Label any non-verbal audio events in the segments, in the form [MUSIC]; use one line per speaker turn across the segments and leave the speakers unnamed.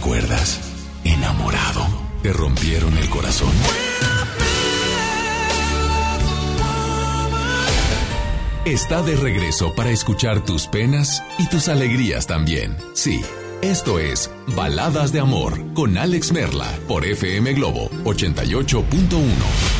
recuerdas? Enamorado. Te rompieron el corazón. Está de regreso para escuchar tus penas y tus alegrías también. Sí, esto es Baladas de Amor con Alex Merla por FM Globo 88.1.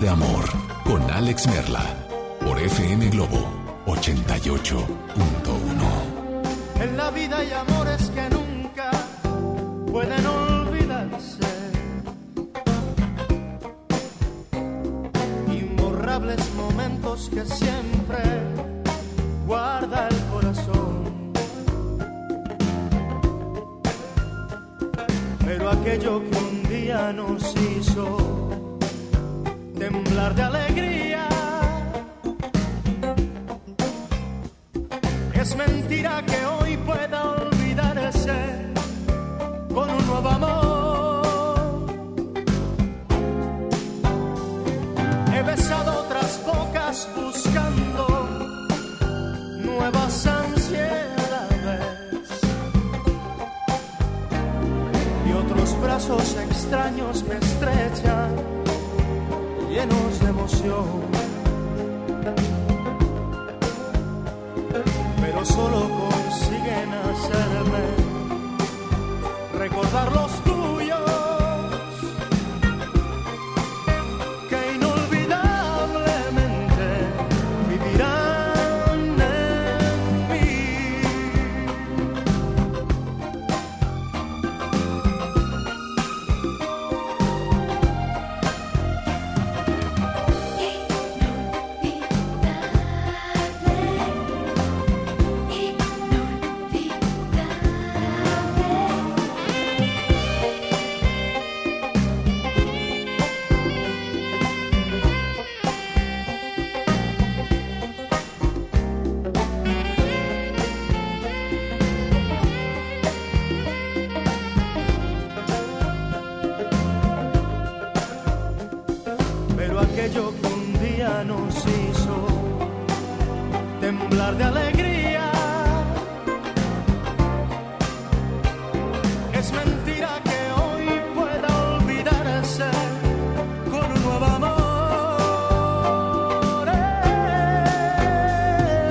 De Amor con Alex Merla por FM Globo 88.1.
En la vida hay amores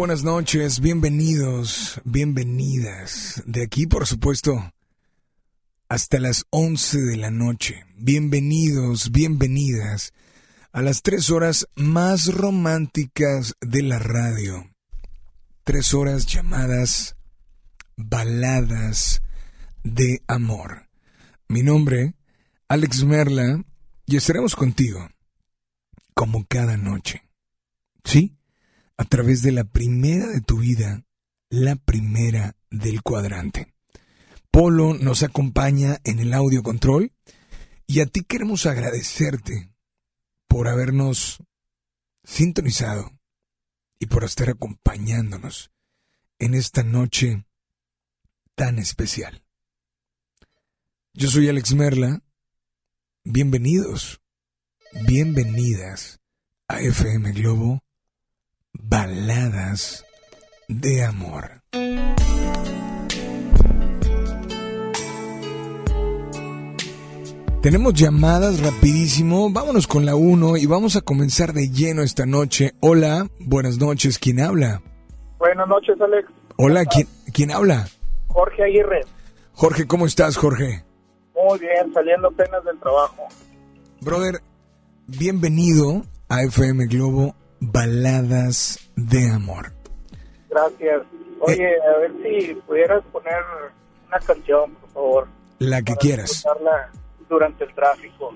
buenas noches, bienvenidos, bienvenidas. De aquí, por supuesto, hasta las 11 de la noche. Bienvenidos, bienvenidas a las tres horas más románticas de la radio. Tres horas llamadas baladas de amor. Mi nombre, Alex Merla, y estaremos contigo, como cada noche. ¿Sí? A través de la primera de tu vida, la primera del cuadrante. Polo nos acompaña en el audio control y a ti queremos agradecerte por habernos sintonizado y por estar acompañándonos en esta noche tan especial. Yo soy Alex Merla. Bienvenidos, bienvenidas a FM Globo Baladas de Amor. Tenemos llamadas rapidísimo, vámonos con la 1 y vamos a comenzar de lleno esta noche. Hola, buenas noches, ¿quién habla?
Buenas noches, Alex.
Hola, ¿quién, quién habla?
Jorge Aguirre.
Jorge, ¿cómo estás, Jorge?
Muy bien, saliendo apenas del trabajo.
Brother, bienvenido a FM Globo Baladas de Amor.
Gracias. Oye, a ver si pudieras poner una canción, por favor.
La que quieras.
escucharla durante el tráfico.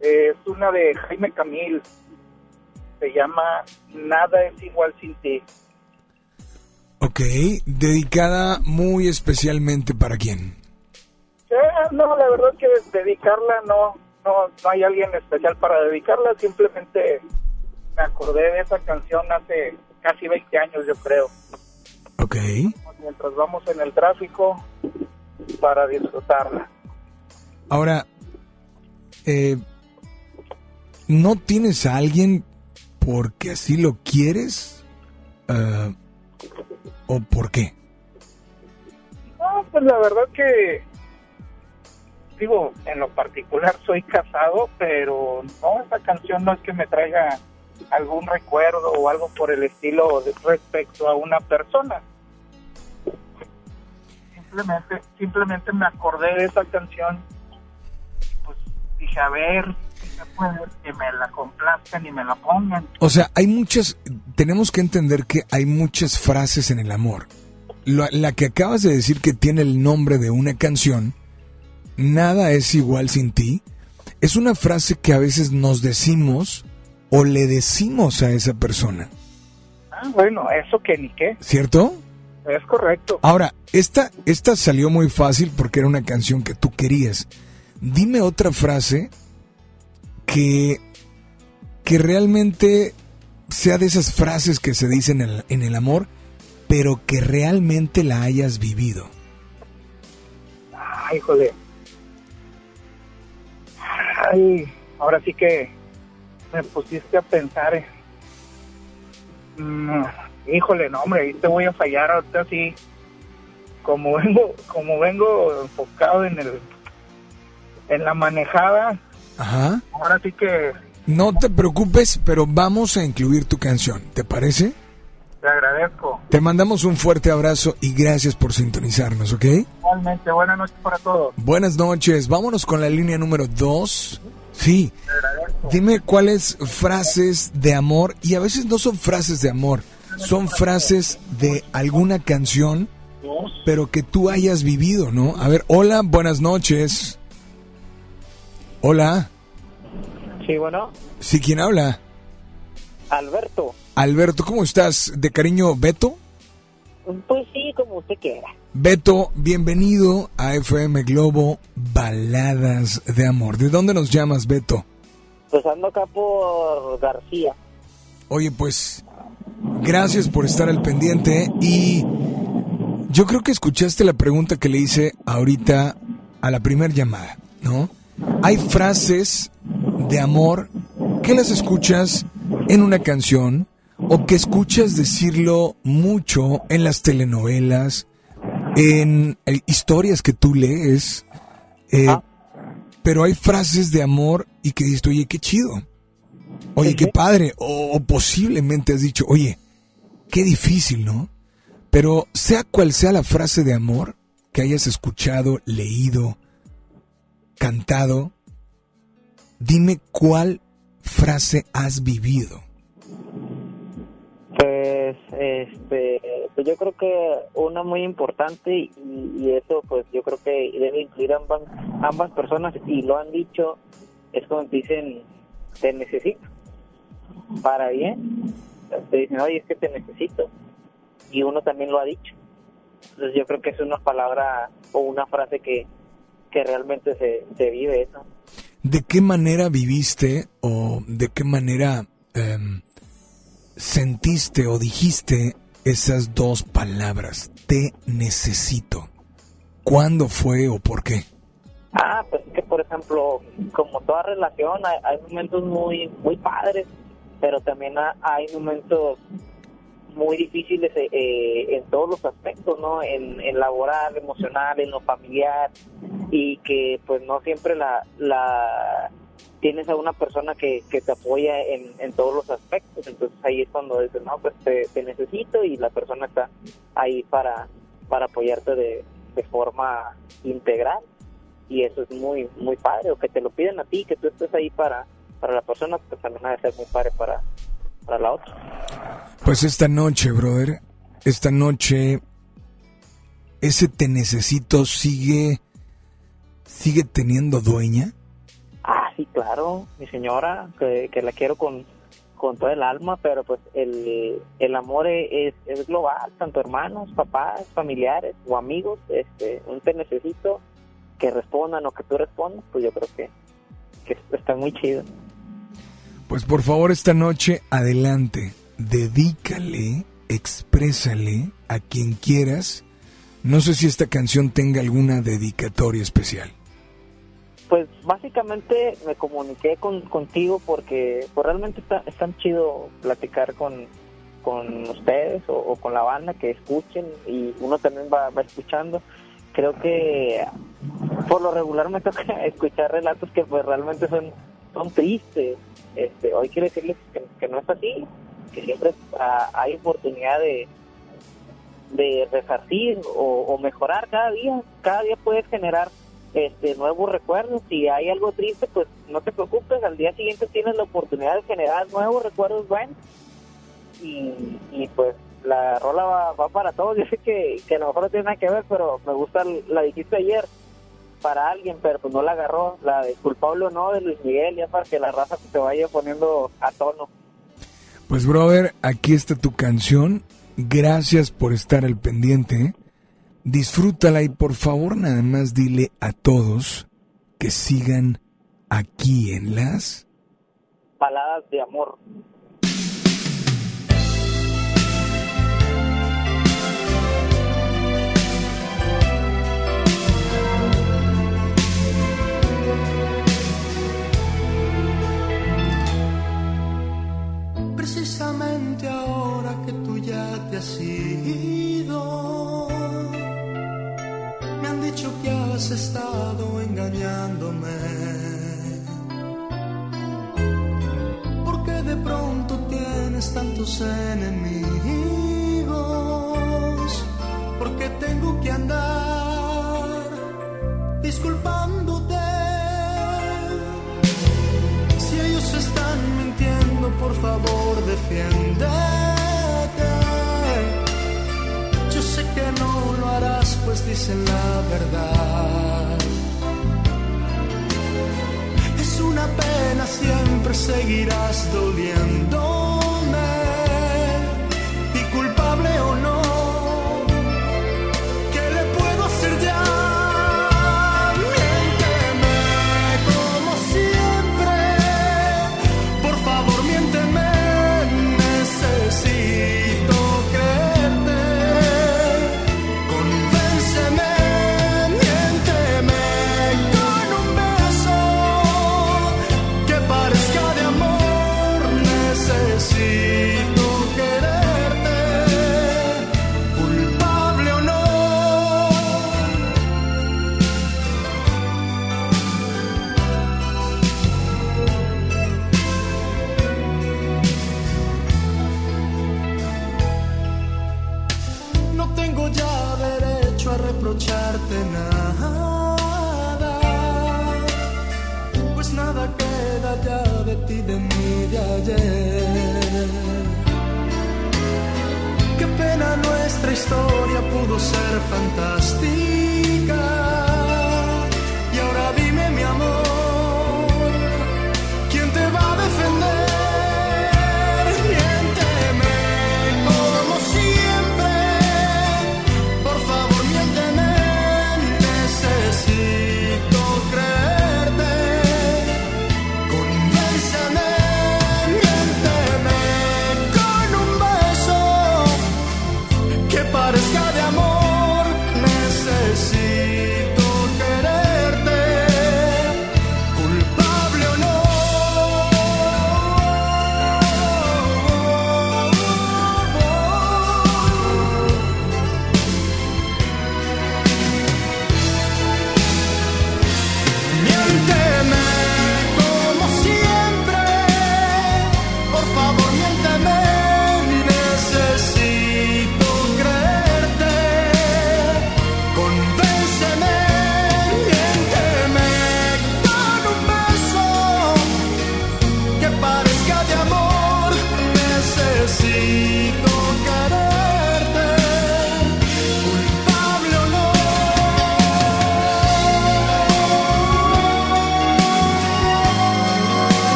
Eh, es una de Jaime Camil. Se llama Nada es igual sin ti.
Ok, dedicada muy especialmente para quién.
Eh, no, la verdad que dedicarla no, no, no hay alguien especial para dedicarla. Simplemente me acordé de esa canción hace casi 20 años, yo creo.
Ok.
Mientras vamos en el tráfico para disfrutarla.
Ahora, eh, ¿no tienes a alguien porque así lo quieres? Ah, ¿O por qué?
No, pues la verdad que, digo, en lo particular soy casado, pero no, esa canción no es que me traiga algún recuerdo o algo por el estilo respecto a una persona. Simplemente, simplemente me acordé de esa canción, pues dije, a ver, que me la complazcan y me la pongan.
O sea, hay muchas, tenemos que entender que hay muchas frases en el amor. La, la que acabas de decir que tiene el nombre de una canción, Nada es igual sin ti, es una frase que a veces nos decimos o le decimos a esa persona,
Ah, bueno, eso que ni qué,
¿cierto?
es correcto.
Ahora, esta, esta salió muy fácil porque era una canción que tú querías. Dime otra frase que, que realmente sea de esas frases que se dicen en el, en el amor, pero que realmente la hayas vivido.
Ay, híjole. Ay, ahora sí que me pusiste a pensar. eh. Mm, híjole, no, hombre, ahí te voy a fallar ahorita sí. Como [LAUGHS] vengo, como vengo enfocado en el, en la manejada,
Ajá.
ahora sí que
No te preocupes, pero vamos a incluir tu canción, ¿te parece?
te agradezco.
Te mandamos un fuerte abrazo y gracias por sintonizarnos, ¿ok?
Igualmente, buenas noches para todos.
Buenas noches, vámonos con la línea número 2. Sí, dime cuáles frases de amor, y a veces no son frases de amor, son frases de alguna canción, pero que tú hayas vivido, ¿no? A ver, hola, buenas noches. Hola,
Sí, bueno,
¿sí quién habla?
Alberto,
Alberto, ¿cómo estás? ¿De cariño, Beto?
Pues sí, como usted quiera.
Beto, bienvenido a FM Globo Baladas de Amor. ¿De dónde nos llamas, Beto?
Pues ando acá por García.
Oye, pues gracias por estar al pendiente y yo creo que escuchaste la pregunta que le hice ahorita a la primer llamada, ¿no? Hay frases de amor que las escuchas en una canción o que escuchas decirlo mucho en las telenovelas, en eh, historias que tú lees, eh,
Ah.
pero hay frases de amor y que dices, oye, qué chido. Oye, qué padre. O, o posiblemente has dicho, oye, qué difícil, ¿no? Pero sea cual sea la frase de amor que hayas escuchado, leído, cantado, dime cuál frase has vivido.
Pues, este, pues yo creo que una muy importante y, eso pues yo creo que debe incluir ambas, ambas personas y lo han dicho, es como te dicen, te necesito, para bien, te dicen, oye, es que te necesito, y uno también lo ha dicho. Entonces yo creo que es una palabra o una frase que, que realmente se, se vive eso.
¿De qué manera viviste o de qué manera em, sentiste o dijiste esas dos palabras? Te necesito. ¿Cuándo fue o por qué?
Ah, pues que por ejemplo, como toda relación, hay, momentos muy muy padres, pero también ha- hay momentos muy difíciles eh, eh, en todos los aspectos, ¿no? En, en laboral, emocional, en lo familiar, y que pues no siempre la, la tienes a una persona que, que te apoya en, en todos los aspectos, entonces ahí es cuando dices, no, pues te, necesito y la persona está ahí para, para apoyarte de, de forma integral y eso es muy muy padre o que te lo piden a ti que tú estés ahí para para la persona pues también ha de ser muy padre para para la otra.
Pues esta noche brother esta noche ese te necesito sigue sigue teniendo dueña
claro mi señora que, la quiero con con todo el alma, pero pues el, el amor es, es global, tanto hermanos, papás, familiares o amigos, este, un te necesito que respondan o que tú respondas, pues yo creo que, que está muy chido.
Pues por favor esta noche adelante, dedícale, exprésale a quien quieras. No sé si esta canción tenga alguna dedicatoria especial.
Pues básicamente me comuniqué con, contigo porque pues, realmente está, es tan chido platicar con, con ustedes o, con la banda que escuchen y uno también va, va escuchando. Creo que por lo regular me [LAUGHS] toca escuchar relatos que pues realmente son, son tristes. Este, hoy quiero decirles que, no es así, que siempre hay oportunidad de, de resarcir o, o mejorar cada día. Cada día puedes generar este, nuevos recuerdos. Si hay algo triste, pues no te preocupes, al día siguiente tienes la oportunidad de generar nuevos recuerdos buenos. Y, y pues la rola va, va, para todos. [LAUGHS] Yo sé que, que a lo mejor no tiene nada que ver, pero me gusta, la dijiste ayer, para alguien, pero pues no la agarró. La de culpable o no de Luis Miguel, ya para que la raza se vaya poniendo a tono.
Pues, brother, aquí está tu canción. Gracias por estar al pendiente disfrútala y por favor nada más dile a todos que sigan aquí en las
Paladas de amor.
Precisamente ahora que tú ya te has ido han dicho que has estado engañándome. Porque de pronto tienes tantos enemigos. Porque tengo que andar disculpándote. Si ellos están mintiendo, por favor, defiende pues dicen la verdad. Es una pena, siempre seguirás doliéndome. Reprocharte nada, pues nada queda ya de ti, de mí, de ayer. Qué pena nuestra historia pudo ser fantástica.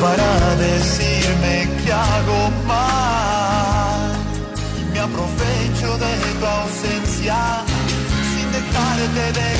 para decirme que hago mal. Aprovecho de tu ausencia sin dejarte de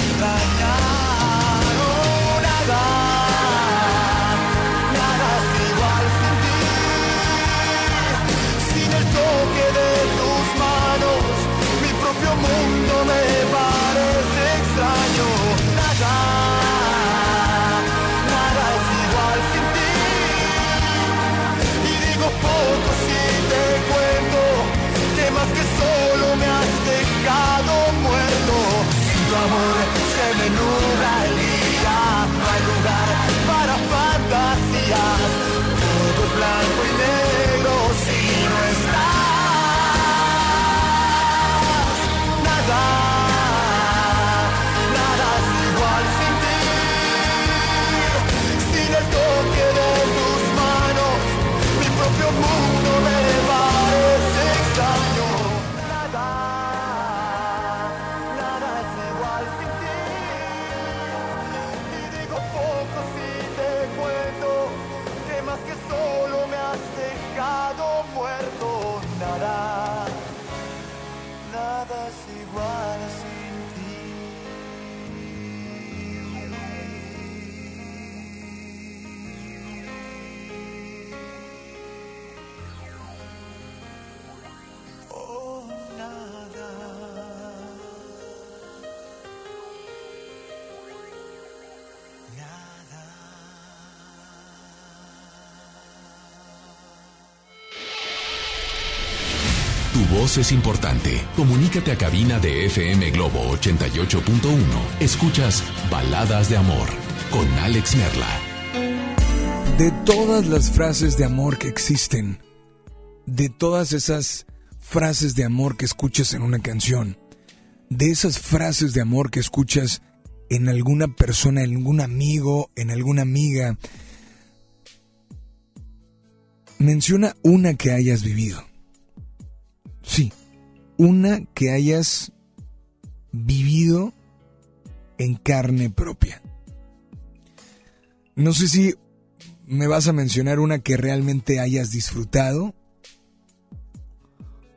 es
importante. Comunícate a cabina de FM Globo 88.1. Escuchas Baladas de Amor con Alex Merla.
De todas las frases de amor que existen, de todas esas frases de amor que escuchas en una canción, de esas frases de amor que escuchas en alguna persona, en algún amigo, en alguna amiga, menciona una que hayas vivido. Sí, una que hayas vivido en carne propia. No sé si me vas a mencionar una que realmente hayas disfrutado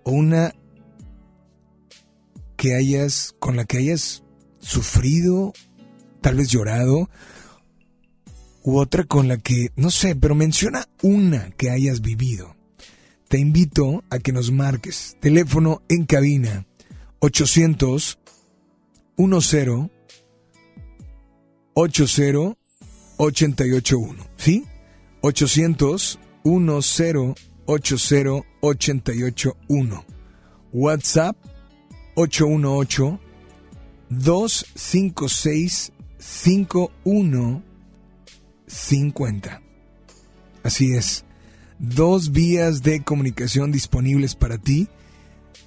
o una que hayas con la que hayas sufrido, tal vez llorado, u otra con la que, no sé, pero menciona una que hayas vivido te invito a que nos marques. Teléfono en cabina 800 10 80 881. ¿Sí? 800 10 80 881. WhatsApp 818 256 5150. Así es. Dos vías de comunicación disponibles para ti.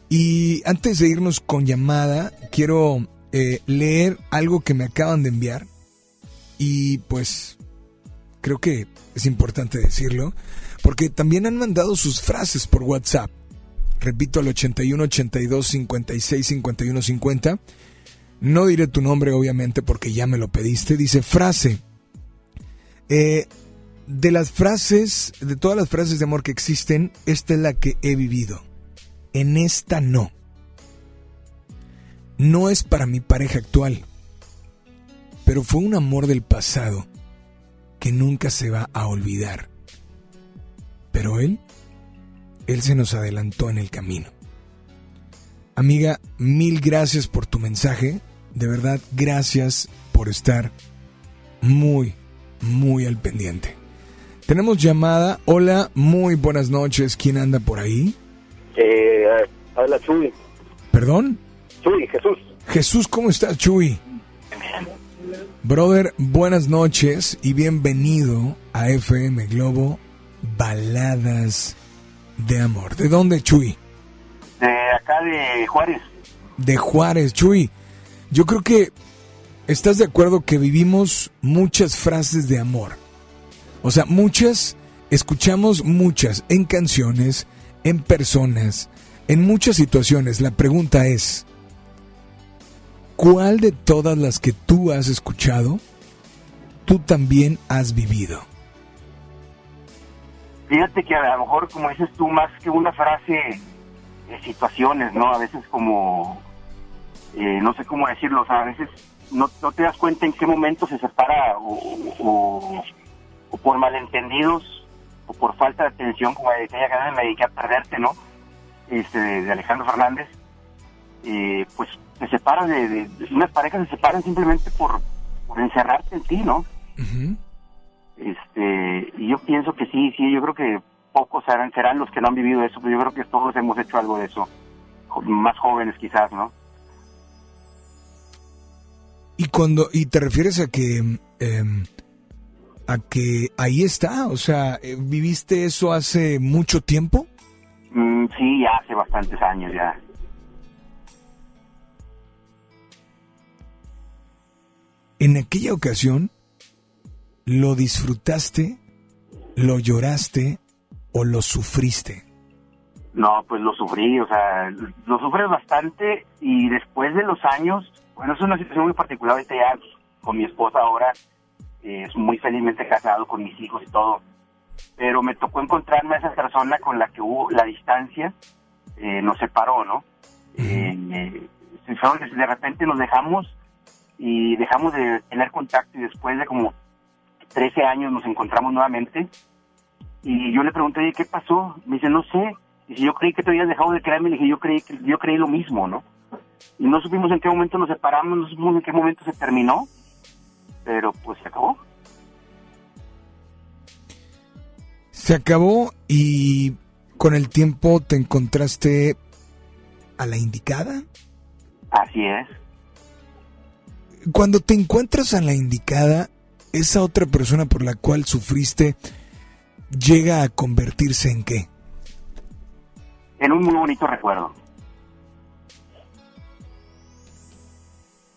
Y antes de irnos con llamada, quiero eh, leer algo que me acaban de enviar. Y pues creo que es importante decirlo, porque también han mandado sus frases por WhatsApp. Repito al 81 82 56 51 50. No diré tu nombre, obviamente, porque ya me lo pediste. Dice frase. Eh, de las frases, de todas las frases de amor que existen, esta es la que he vivido. En esta no. No es para mi pareja actual, pero fue un amor del pasado que nunca se va a olvidar. Pero él, él se nos adelantó en el camino. Amiga, mil gracias por tu mensaje. De verdad, gracias por estar muy, muy al pendiente. Tenemos llamada. Hola, muy buenas noches. ¿Quién anda por ahí?
Eh, habla Chuy.
¿Perdón?
Chuy, Jesús.
Jesús, ¿cómo estás, Chuy? Brother, buenas noches y bienvenido a FM Globo Baladas de Amor. ¿De dónde, Chuy?
De acá de Juárez.
De Juárez, Chuy. Yo creo que estás de acuerdo que vivimos muchas frases de amor. O sea, muchas, escuchamos muchas en canciones, en personas, en muchas situaciones. La pregunta es, ¿cuál de todas las que tú has escuchado, tú también has vivido?
Fíjate que a lo mejor, como dices tú, más que una frase, de situaciones, ¿no? A veces como, eh, no sé cómo decirlo, o sea, a veces no, te das cuenta en qué momento se separa o, o por malentendidos o por falta de atención, como aquella que me dediqué a perderte, ¿no? Este, de Alejandro Fernández, eh, pues se separan de, unas parejas se separan simplemente por, por encerrarte en ti, ¿no? Este, y yo pienso que sí, sí, yo creo que pocos serán, serán los que no han vivido eso, pero yo creo que todos hemos hecho algo de eso, más jóvenes quizás, ¿no?
Y cuando, y te refieres a que, eh, a que ahí está, o sea, eh, ¿viviste eso hace mucho tiempo?
Mm, sí, ya hace bastantes años ya.
En aquella ocasión, ¿lo disfrutaste, lo lloraste o lo sufriste?
No, pues lo sufrí, o sea, lo sufres bastante y después de los años, bueno, es una situación muy particular ahorita ya con mi esposa ahora, eh, es muy felizmente casado con mis hijos y todo, pero me tocó encontrarme a esa persona con la que hubo la distancia, eh, nos separó, ¿no? Eh, de repente nos dejamos y dejamos de tener contacto y después de como 13 años nos encontramos nuevamente y yo le pregunté, ¿qué pasó? Me dice, no sé. Y si yo creí que te habías dejado de creerme, le dije, yo creí, yo creí lo mismo, ¿no? Y no supimos en qué momento nos separamos, no supimos en qué momento se terminó, pero pues se acabó.
Se acabó y con el tiempo te encontraste a la indicada.
Así es.
Cuando te encuentras a la indicada, esa otra persona por la cual sufriste llega a convertirse en qué?
En un muy bonito recuerdo.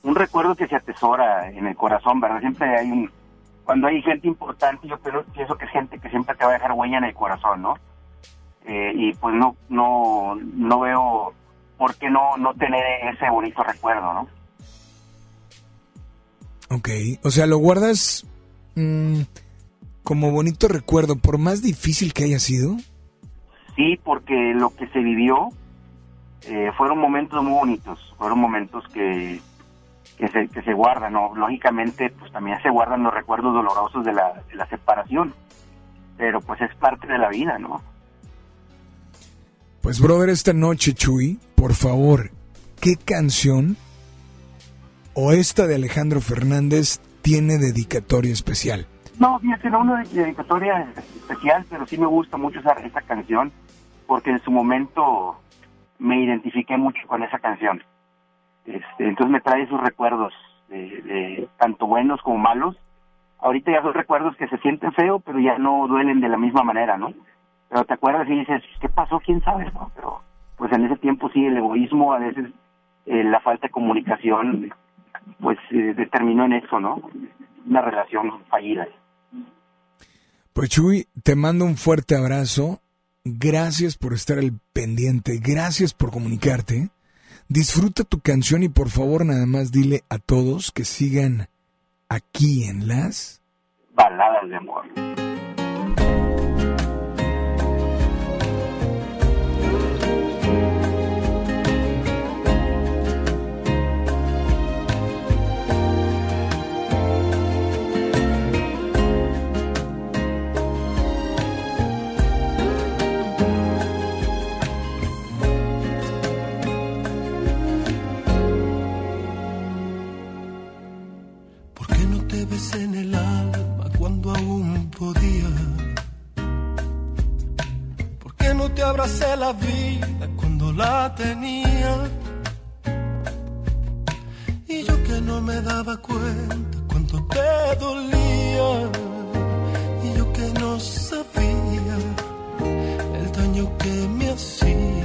Un recuerdo que se atesora en el corazón, ¿verdad? Siempre hay un... Cuando hay gente importante, yo pienso que es gente que siempre te va a dejar huella en el corazón, ¿no? Eh, y pues no, no, no veo por qué no, no tener ese bonito recuerdo, ¿no?
Ok, o sea, lo guardas mmm, como bonito recuerdo, por más difícil que haya sido.
Sí, porque lo que se vivió eh, fueron momentos muy bonitos, fueron momentos que, que, se, que se guardan, ¿no? Lógicamente, pues también se guardan los recuerdos dolorosos de la, de la separación, pero pues es parte de la vida, ¿no?
Pues, brother, esta noche, Chuy, por favor, ¿qué canción o esta de Alejandro Fernández tiene dedicatoria especial?
No, fíjate, no una dedicatoria especial, pero sí me gusta mucho esa, esta canción porque en su momento me identifiqué mucho con esa canción. Este, entonces me trae esos recuerdos de, tanto buenos como malos. Ahorita ya son recuerdos que se sienten feo, pero ya no duelen de la misma manera, ¿no? Pero te acuerdas y dices, ¿qué pasó? ¿Quién sabe? No? Pero pues en ese tiempo sí, el egoísmo, a veces eh, la falta de comunicación, pues eh, determinó en eso, ¿no? Una relación fallida.
Pues Chuy, te mando un fuerte abrazo. Gracias por estar al pendiente. Gracias por comunicarte. Disfruta tu canción y por favor nada más dile a todos que sigan aquí en las
baladas de amor.
En el alma cuando aún podía. ¿Por qué no te abracé la vida cuando la tenía? Y yo que no me daba cuenta cuánto te dolía. Y yo que no sabía el daño que me hacía.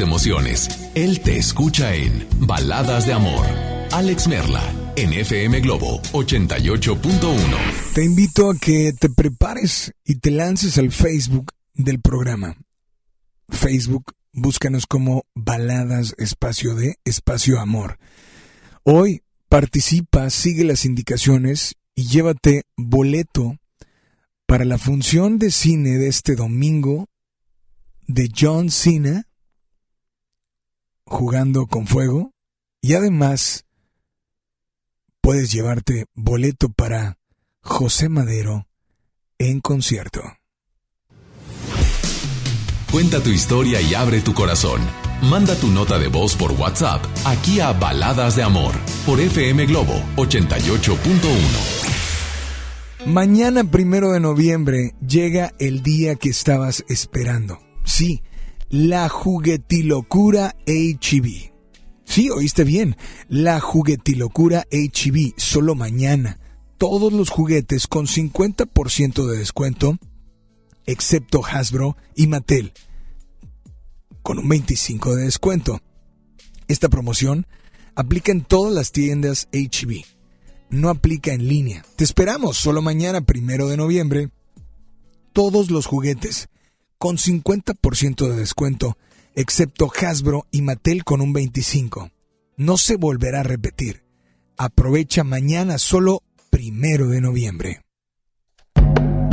emociones. Él te escucha en Baladas de Amor. Alex Merla, en FM Globo 88.1.
Te invito a que te prepares y te lances al Facebook del programa. Facebook Búscanos como Baladas Espacio de Espacio Amor. Hoy participa, sigue las indicaciones y llévate boleto para la función de cine de este domingo de John Cena jugando con fuego y además puedes llevarte boleto para José Madero en concierto.
Cuenta tu historia y abre tu corazón. Manda tu nota de voz por WhatsApp aquí a Baladas de Amor por FM Globo 88.1.
Mañana primero de noviembre llega el día que estabas esperando. Sí, la juguetilocura HB. Sí, oíste bien, la juguetilocura HB, solo mañana. Todos los juguetes con 50% de descuento, excepto Hasbro y Mattel, con un 25% de descuento. Esta promoción aplica en todas las tiendas HB. No aplica en línea. Te esperamos solo mañana, primero de noviembre. Todos los juguetes con 50% de descuento, excepto Hasbro y Mattel con un 25%. No se volverá a repetir. Aprovecha mañana solo primero de noviembre.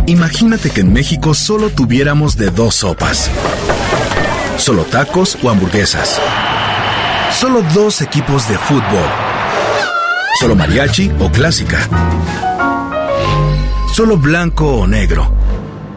Imagínate que en México solo tuviéramos de dos sopas. Solo tacos o hamburguesas. Solo dos equipos de fútbol. Solo mariachi o clásica. Solo blanco o negro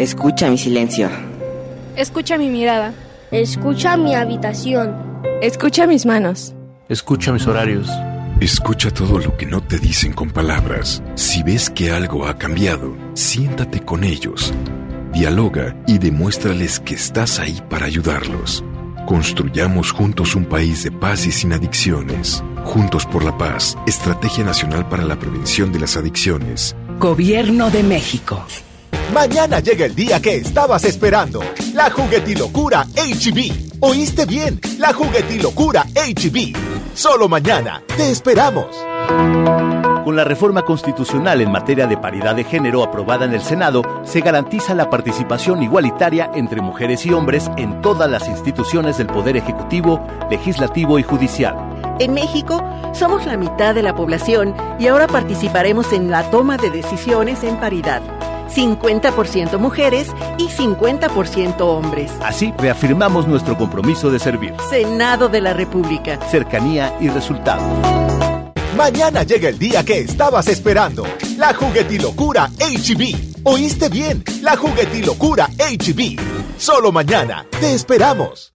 Escucha mi silencio.
Escucha mi mirada.
Escucha mi habitación.
Escucha mis manos.
Escucha mis horarios.
Escucha todo lo que no te dicen con palabras. Si ves que algo ha cambiado, siéntate con ellos. Dialoga y demuéstrales que estás ahí para ayudarlos. Construyamos juntos un país de paz y sin adicciones. Juntos por la paz, Estrategia Nacional para la Prevención de las Adicciones.
Gobierno de México.
Mañana llega el día que estabas esperando. La juguetilocura HB. ¿Oíste bien? La juguetilocura HB. Solo mañana. Te esperamos.
Con la reforma constitucional en materia de paridad de género aprobada en el Senado, se garantiza la participación igualitaria entre mujeres y hombres en todas las instituciones del Poder Ejecutivo, Legislativo y Judicial.
En México somos la mitad de la población y ahora participaremos en la toma de decisiones en paridad. 50% mujeres y 50% hombres.
Así reafirmamos nuestro compromiso de servir.
Senado de la República.
Cercanía y resultados.
Mañana llega el día que estabas esperando. La juguetilocura HB. ¿Oíste bien? La juguetilocura HB. Solo mañana. Te esperamos.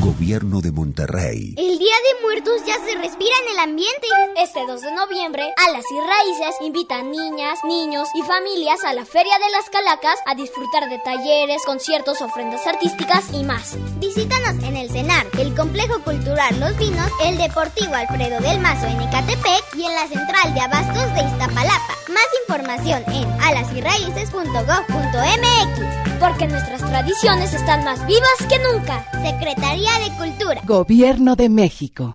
Gobierno de Monterrey.
El Día de Muertos ya se respira en el ambiente. Este 2 de noviembre, Alas y Raíces invitan niñas, niños y familias a la Feria de las Calacas a disfrutar de talleres, conciertos, ofrendas artísticas y más. Visítanos en el CENAR, el Complejo Cultural Los Vinos, el Deportivo Alfredo del Mazo en Ecatepec y en la Central de Abastos de Iztapalapa. Más información en alasyraíces.gov.mx. Porque nuestras tradiciones están más vivas que nunca. Secretaría de Cultura.
Gobierno de México.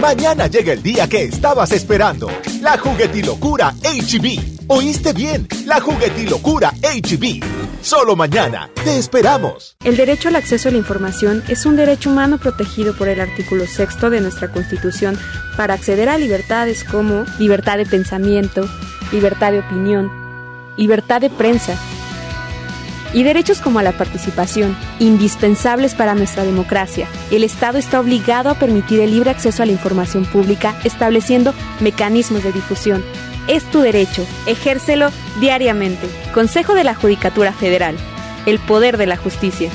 Mañana llega el día que estabas esperando. La juguetilocura HB. ¿Oíste bien? La juguetilocura HB. Solo mañana. Te esperamos.
El derecho al acceso a la información es un derecho humano protegido por el artículo sexto de nuestra Constitución para acceder a libertades como libertad de pensamiento, libertad de opinión, libertad de prensa y derechos como la participación, indispensables para nuestra democracia. El Estado está obligado a permitir el libre acceso a la información pública, estableciendo mecanismos de difusión. Es tu derecho, ejércelo diariamente. Consejo de la Judicatura Federal. El poder de la justicia.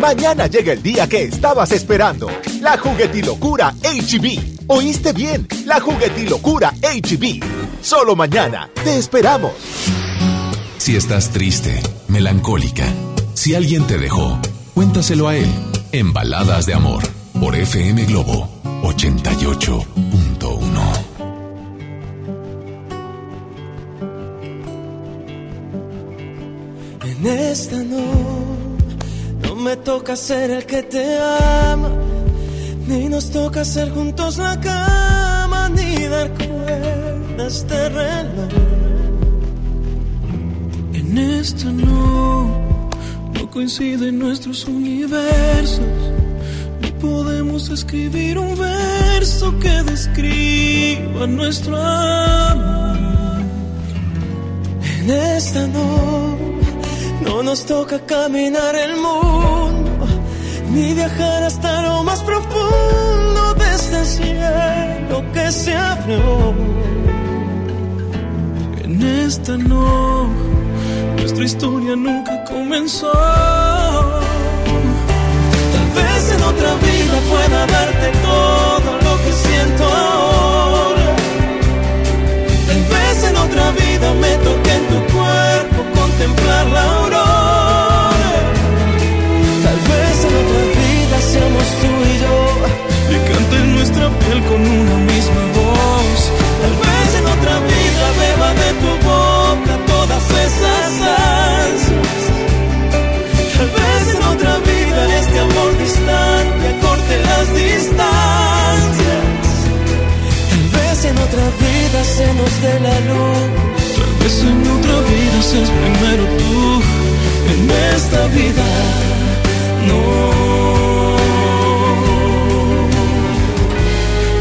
Mañana llega el día que estabas esperando. La juguetilocura HB. ¿Oíste bien? La juguetilocura HB. Solo mañana. Te esperamos.
Si estás triste, melancólica, si alguien te dejó, cuéntaselo a él en Baladas de Amor por FM Globo 88.1.
En esta no, no me toca ser el que te ama, ni nos toca hacer juntos la cama, ni dar cuerdas de reloj. En esto no, no coinciden nuestros universos. No podemos escribir un verso que describa nuestro amor. En esta no, no nos toca caminar el mundo, ni viajar hasta lo más profundo de este cielo que se abrió. En esta no nuestra historia nunca comenzó. Tal vez en otra vida pueda darte todo lo que siento ahora. Tal vez en otra vida me toque en tu cuerpo contemplar la aurora. Tal vez en otra vida seamos tú y yo y cante nuestra piel con una misma voz. Se nos dé la luz. Tal vez en otra vida seas primero tú. En esta vida no.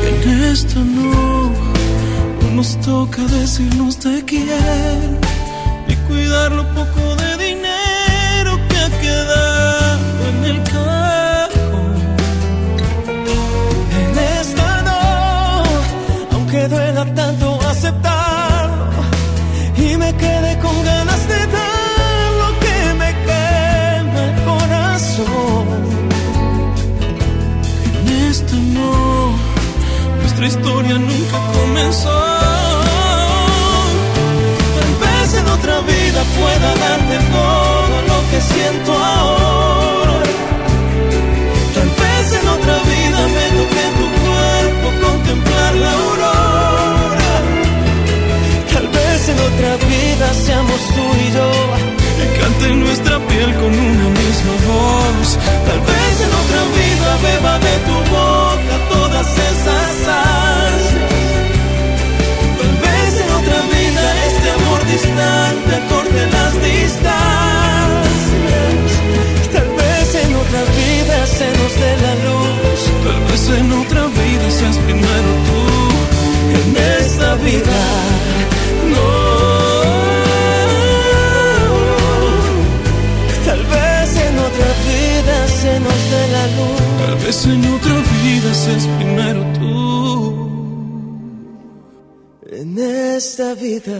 En esta no. No nos toca decirnos quiero y cuidar lo poco de dinero que ha quedado en el cajón. En esta no, aunque duela tanto aceptarlo y me quedé con ganas de dar lo que me quema el corazón. En esto no, nuestra historia nunca comenzó. Pueda darte todo lo que siento ahora. Tal vez en otra vida me toque tu cuerpo contemplar la aurora. Tal vez en otra vida seamos tú y yo y cante nuestra piel con una misma voz. Tal vez en otra vida beba de tu boca Vez en otra vida seas primero tú. En esta vida no. Tal vez en otra vida se nos dé la luz. Tal vez en otra vida seas primero tú. En esta vida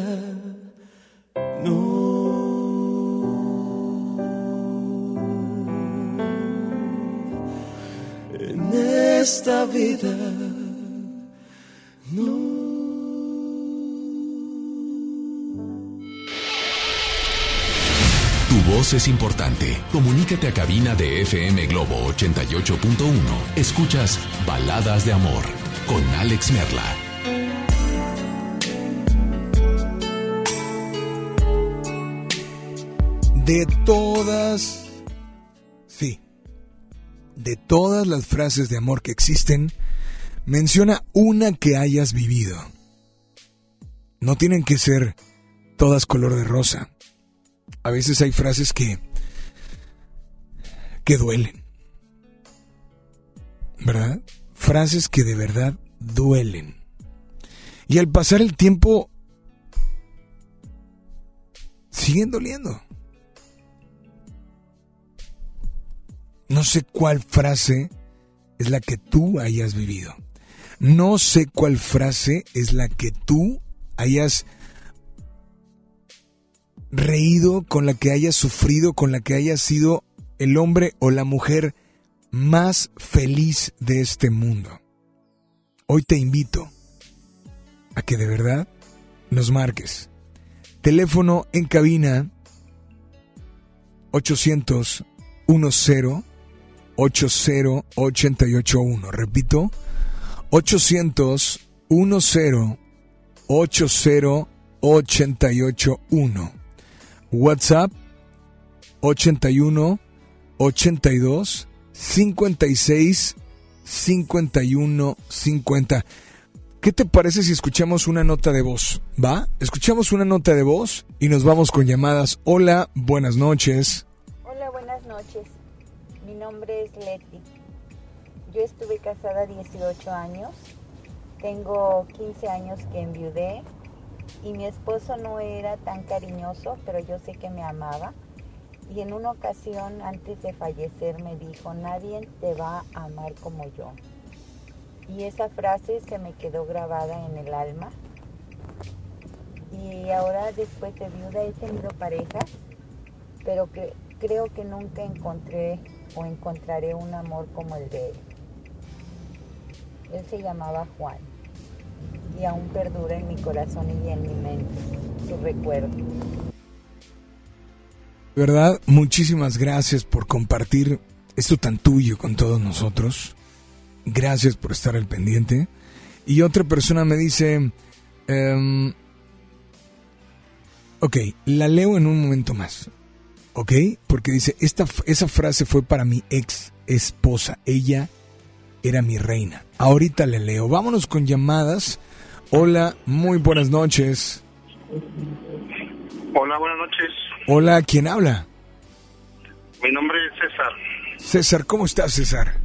esta vida no.
Tu voz es importante. Comunícate a cabina de FM Globo 88.1. Escuchas Baladas de Amor con Alex Merla.
De todas, de todas las frases de amor que existen, menciona una que hayas vivido. No tienen que ser todas color de rosa. A veces hay frases que que duelen. ¿Verdad? Frases que de verdad duelen. Y al pasar el tiempo siguen doliendo. No sé cuál frase es la que tú hayas vivido. No sé cuál frase es la que tú hayas reído, con la que hayas sufrido, con la que hayas sido el hombre o la mujer más feliz de este mundo. Hoy te invito a que de verdad nos marques. Teléfono en cabina 800 10 80881. Repito, 800 10 80881. WhatsApp 81 82 56 51 50. ¿Qué te parece si escuchamos una nota de voz? ¿Va? Escuchamos una nota de voz y nos vamos con llamadas. Hola, buenas noches.
Hola, buenas noches. Nombre es Leti. Yo estuve casada 18 años. Tengo 15 años que enviudé y mi esposo no era tan cariñoso, pero yo sé que me amaba. Y en una ocasión antes de fallecer me dijo, nadie te va a amar como yo. Y esa frase se me quedó grabada en el alma. Y ahora después de viuda he tenido parejas, pero que creo que nunca encontré o encontraré un amor como el de él. Él se llamaba Juan y aún perdura en mi corazón y en mi mente su recuerdo.
De verdad, muchísimas gracias por compartir esto tan tuyo con todos nosotros. Gracias por estar al pendiente. Y otra persona me dice, em, ok, la leo en un momento más. ¿Ok? Porque dice, esta, esa frase fue para mi ex esposa. Ella era mi reina. Ahorita le leo. Vámonos con llamadas. Hola, muy buenas noches.
Hola, buenas noches.
Hola, ¿quién habla?
Mi nombre es César.
César, ¿cómo estás, César?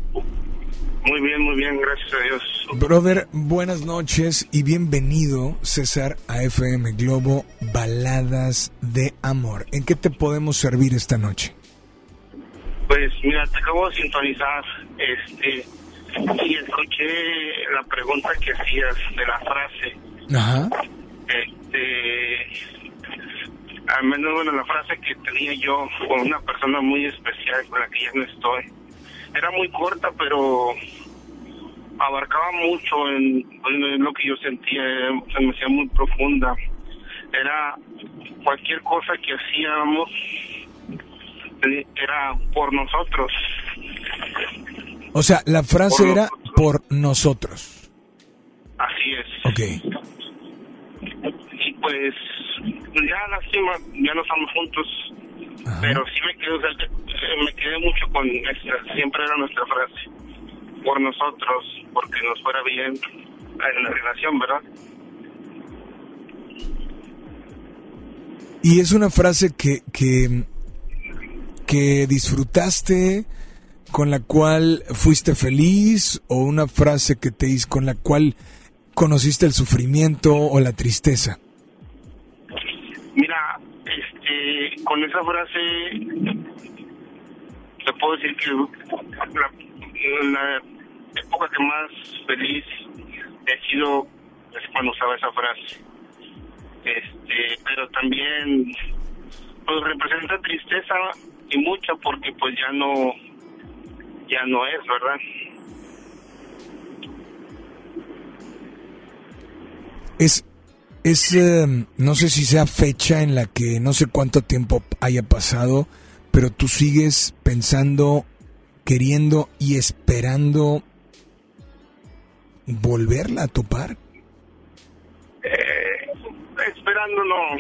Muy bien, muy bien, gracias a Dios.
Brother, buenas noches y bienvenido, César, a FM Globo Baladas de Amor. ¿En qué te podemos servir esta noche?
Pues mira, te acabo de sintonizar, este, y escuché la pregunta que hacías de la frase
Ajá.
Este, al menos bueno, la frase que tenía yo con una persona muy especial con la que ya no estoy, era muy corta, pero abarcaba mucho en, en lo que yo sentía, se me hacía muy profunda. Era cualquier cosa que hacíamos era por nosotros.
O sea, la frase
Por
era por nosotros.
Así es.
Ok.
Y pues, ya lástima, ya no estamos juntos. Pero sí me quedé, me quedé mucho con esta, siempre era nuestra frase. Por nosotros, porque nos fuera bien en la relación, ¿verdad?
Y es una frase que, que, que disfrutaste, con la cual fuiste feliz, o una frase que te hizo, con la cual conociste el sufrimiento o la tristeza.
Este, con esa frase te puedo decir que la, la época que más feliz he sido es cuando usaba esa frase. Este, pero también pues representa tristeza y mucha porque pues ya no ya no es, ¿verdad?
Es, es eh, no sé si sea fecha en la que no sé cuánto tiempo haya pasado, pero tú sigues pensando, queriendo y esperando volverla a topar.
Eh, esperando no,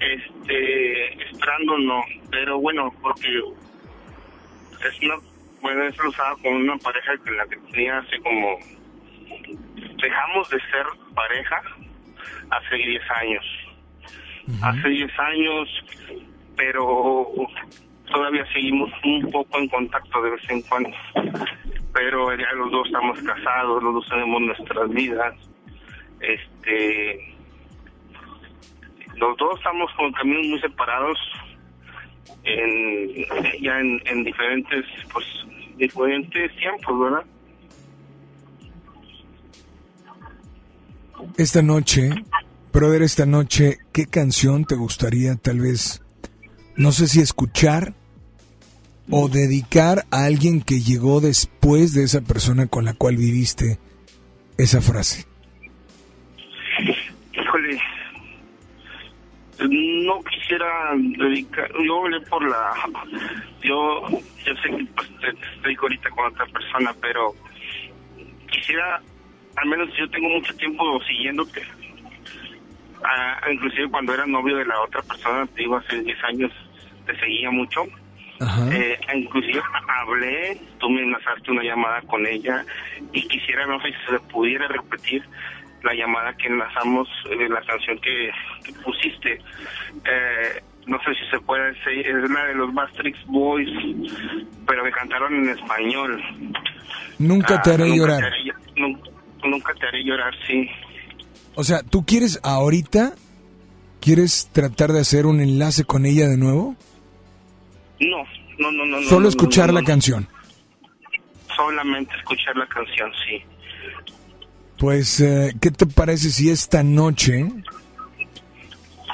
este, esperando no, pero bueno, porque es una, bueno, eso lo usaba con una pareja que la que tenía hace como, dejamos de ser pareja hace 10 años, hace 10 años, pero todavía seguimos un poco en contacto de vez en cuando, pero ya los dos estamos casados, los dos tenemos nuestras vidas, este los dos estamos con caminos muy separados en ya en, en diferentes pues diferentes tiempos verdad
Esta noche, brother, esta noche, ¿qué canción te gustaría tal vez, no sé si escuchar o dedicar a alguien que llegó después de esa persona con la cual viviste esa frase?
híjole no quisiera dedicar yo hablé por la yo yo sé que pues, estoy ahorita con otra persona pero quisiera al menos yo tengo mucho tiempo siguiéndote Ah, inclusive cuando era novio de la otra persona te digo hace 10 años te seguía mucho Eh, inclusive hablé, tú me enlazaste una llamada con ella y quisiera, no sé si se pudiera repetir la llamada que enlazamos, eh, la canción que, que pusiste. Eh, no sé si se puede decir, es la de los Bastrix Boys, pero que cantaron en español.
Nunca te
Ah,
haré
nunca
llorar.
Te haré, nunca, nunca te haré llorar, sí.
O sea, ¿tú quieres ahorita, quieres tratar de hacer un enlace con ella de nuevo?
No, no, no, no.
Solo
no,
escuchar
no,
la canción.
Solamente escuchar la canción, sí.
Pues, eh, ¿qué te parece si esta noche,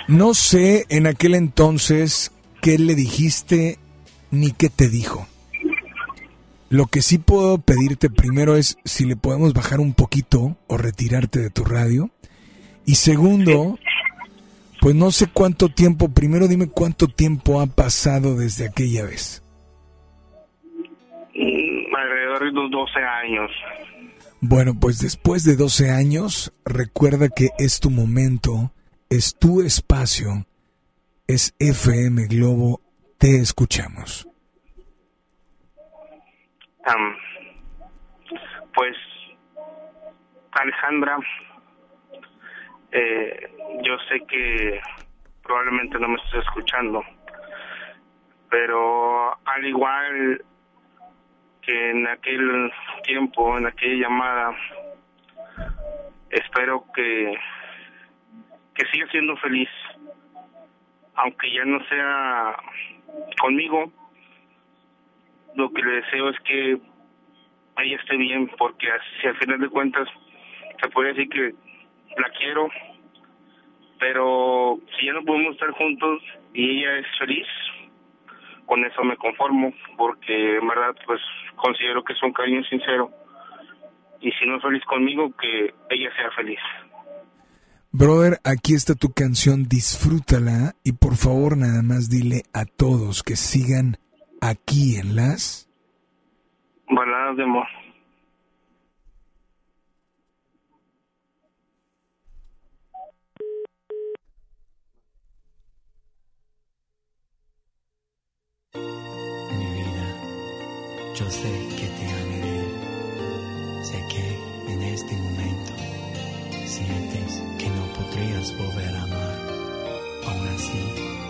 no sé en aquel entonces qué le dijiste ni qué te dijo? Lo que sí puedo pedirte primero es si le podemos bajar un poquito o retirarte de tu radio. Y segundo, pues no sé cuánto tiempo, primero dime cuánto tiempo ha pasado desde aquella vez.
Mm, alrededor de unos 12 años.
Bueno, pues después de 12 años, recuerda que es tu momento, es tu espacio, es FM Globo, te escuchamos.
Pues, Alejandra, eh, yo sé que probablemente no me estés escuchando, pero al igual que en aquel tiempo, en aquella llamada, espero que, que siga siendo feliz, aunque ya no sea conmigo, lo que le deseo es que ella esté bien, porque si al final de cuentas se puede decir que la quiero, pero si ya no podemos estar juntos y ella es feliz, con eso me conformo, porque en verdad pues considero que es un cariño sincero. Y si no es feliz conmigo, que ella sea feliz.
Brother, aquí está tu canción, disfrútala y por favor nada más dile a todos que sigan aquí en las
baladas de amor.
Yo sé que te amaré. Sé que en este momento sientes que no podrías volver a amar. Aún así,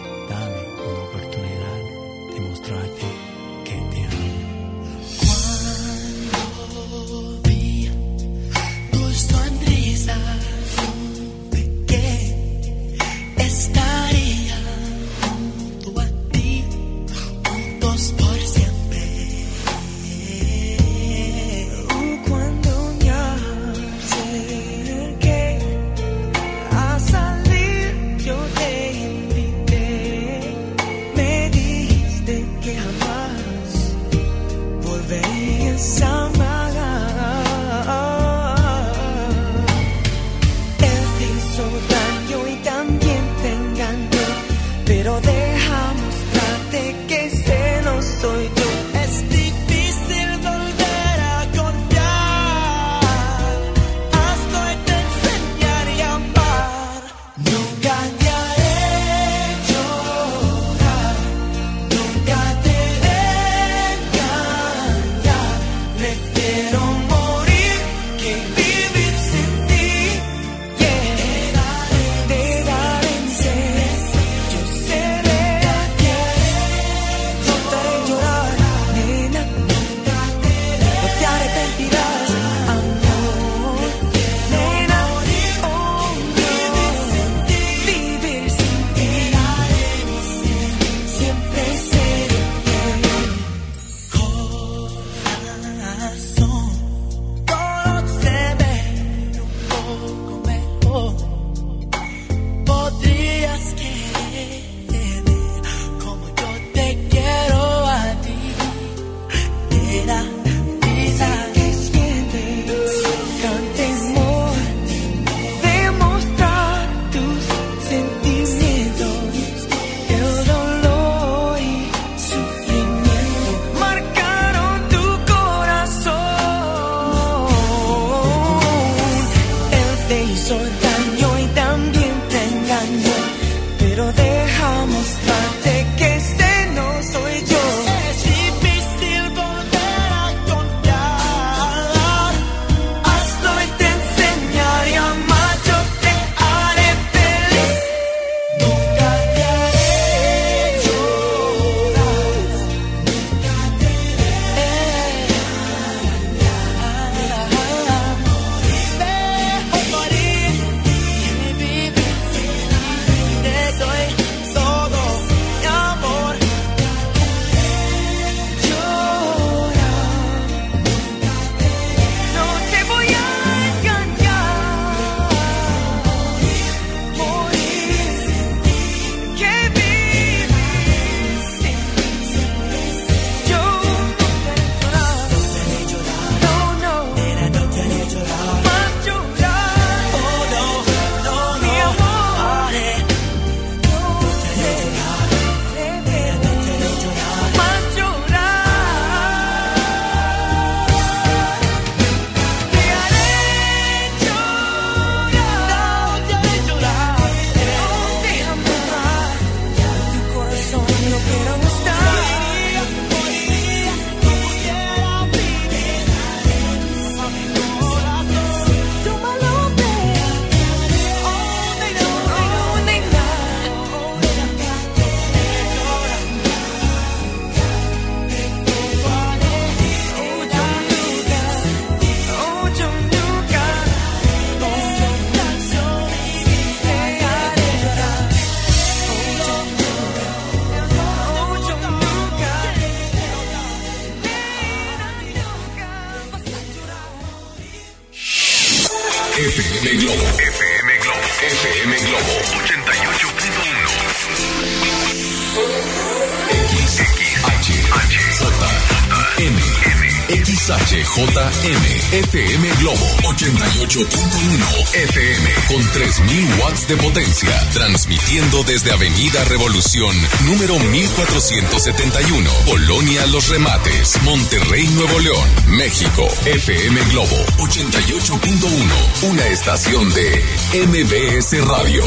FM Globo 88.1 FM con 3000 watts de potencia, transmitiendo desde Avenida Revolución, número 1471, Colonia Los Remates, Monterrey, Nuevo León, México. FM Globo 88.1, una estación de MBS Radio.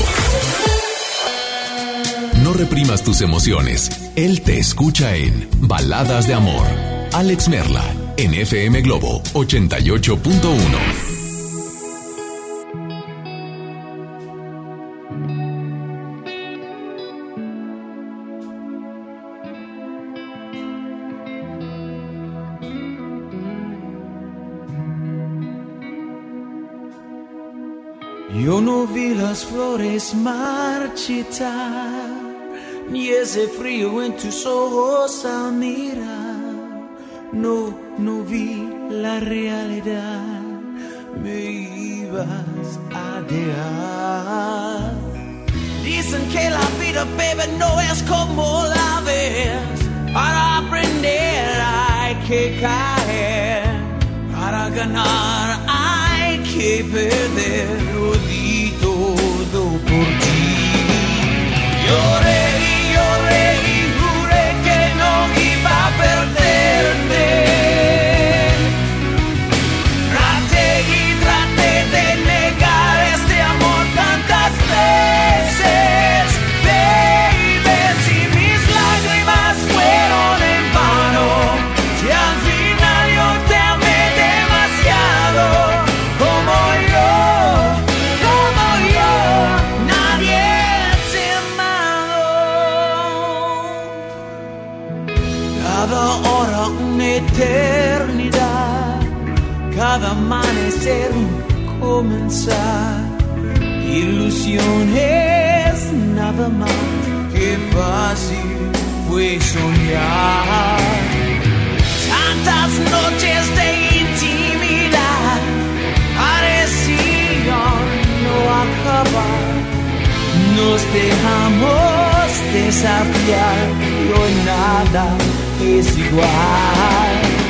No reprimas tus emociones. Él te escucha en Baladas de Amor. Alex Merla, en FM Globo 88.1.
Yo no vi las flores marchitar, ni ese frío en tus ojos al mirar. No, no vi la realidad, me ibas a dejar. Dicen que la vida, baby, no es como la ves. Para aprender hay que caer, para ganar hay que perder. Lo di todo por ti. Comenzar. Ilusiones nada más que fácil fue soñar. Tantas noches de intimidad parecían no acabar. Nos dejamos desafiar hoy nada es igual.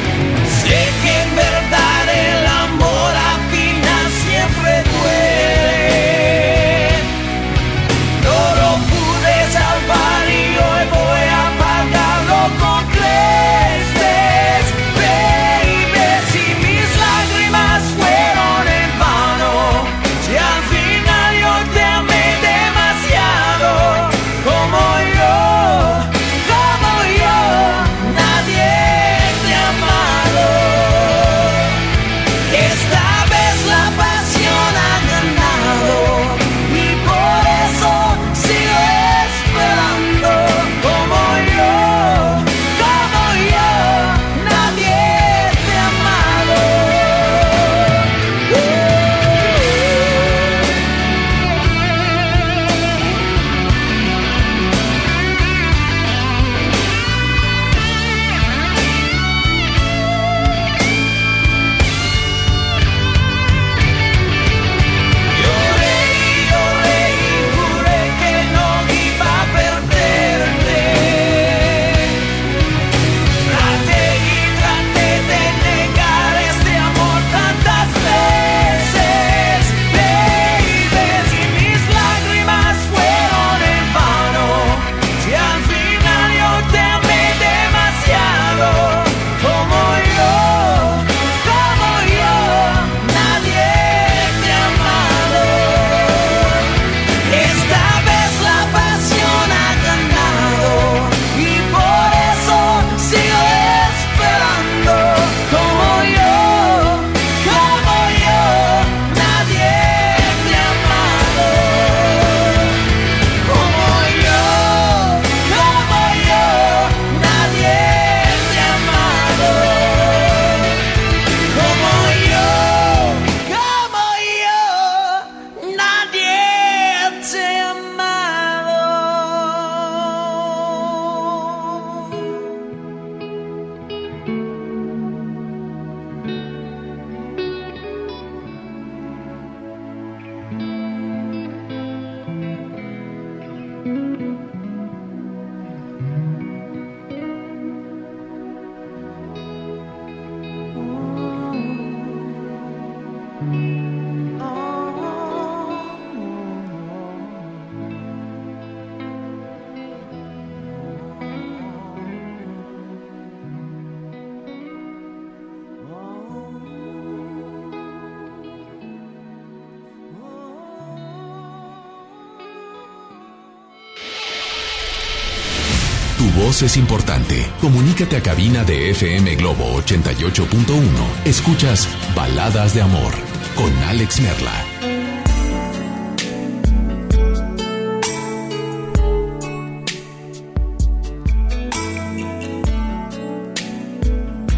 Es importante. Comunícate a cabina de FM Globo 88.1. Escuchas Baladas de Amor con Alex Merla.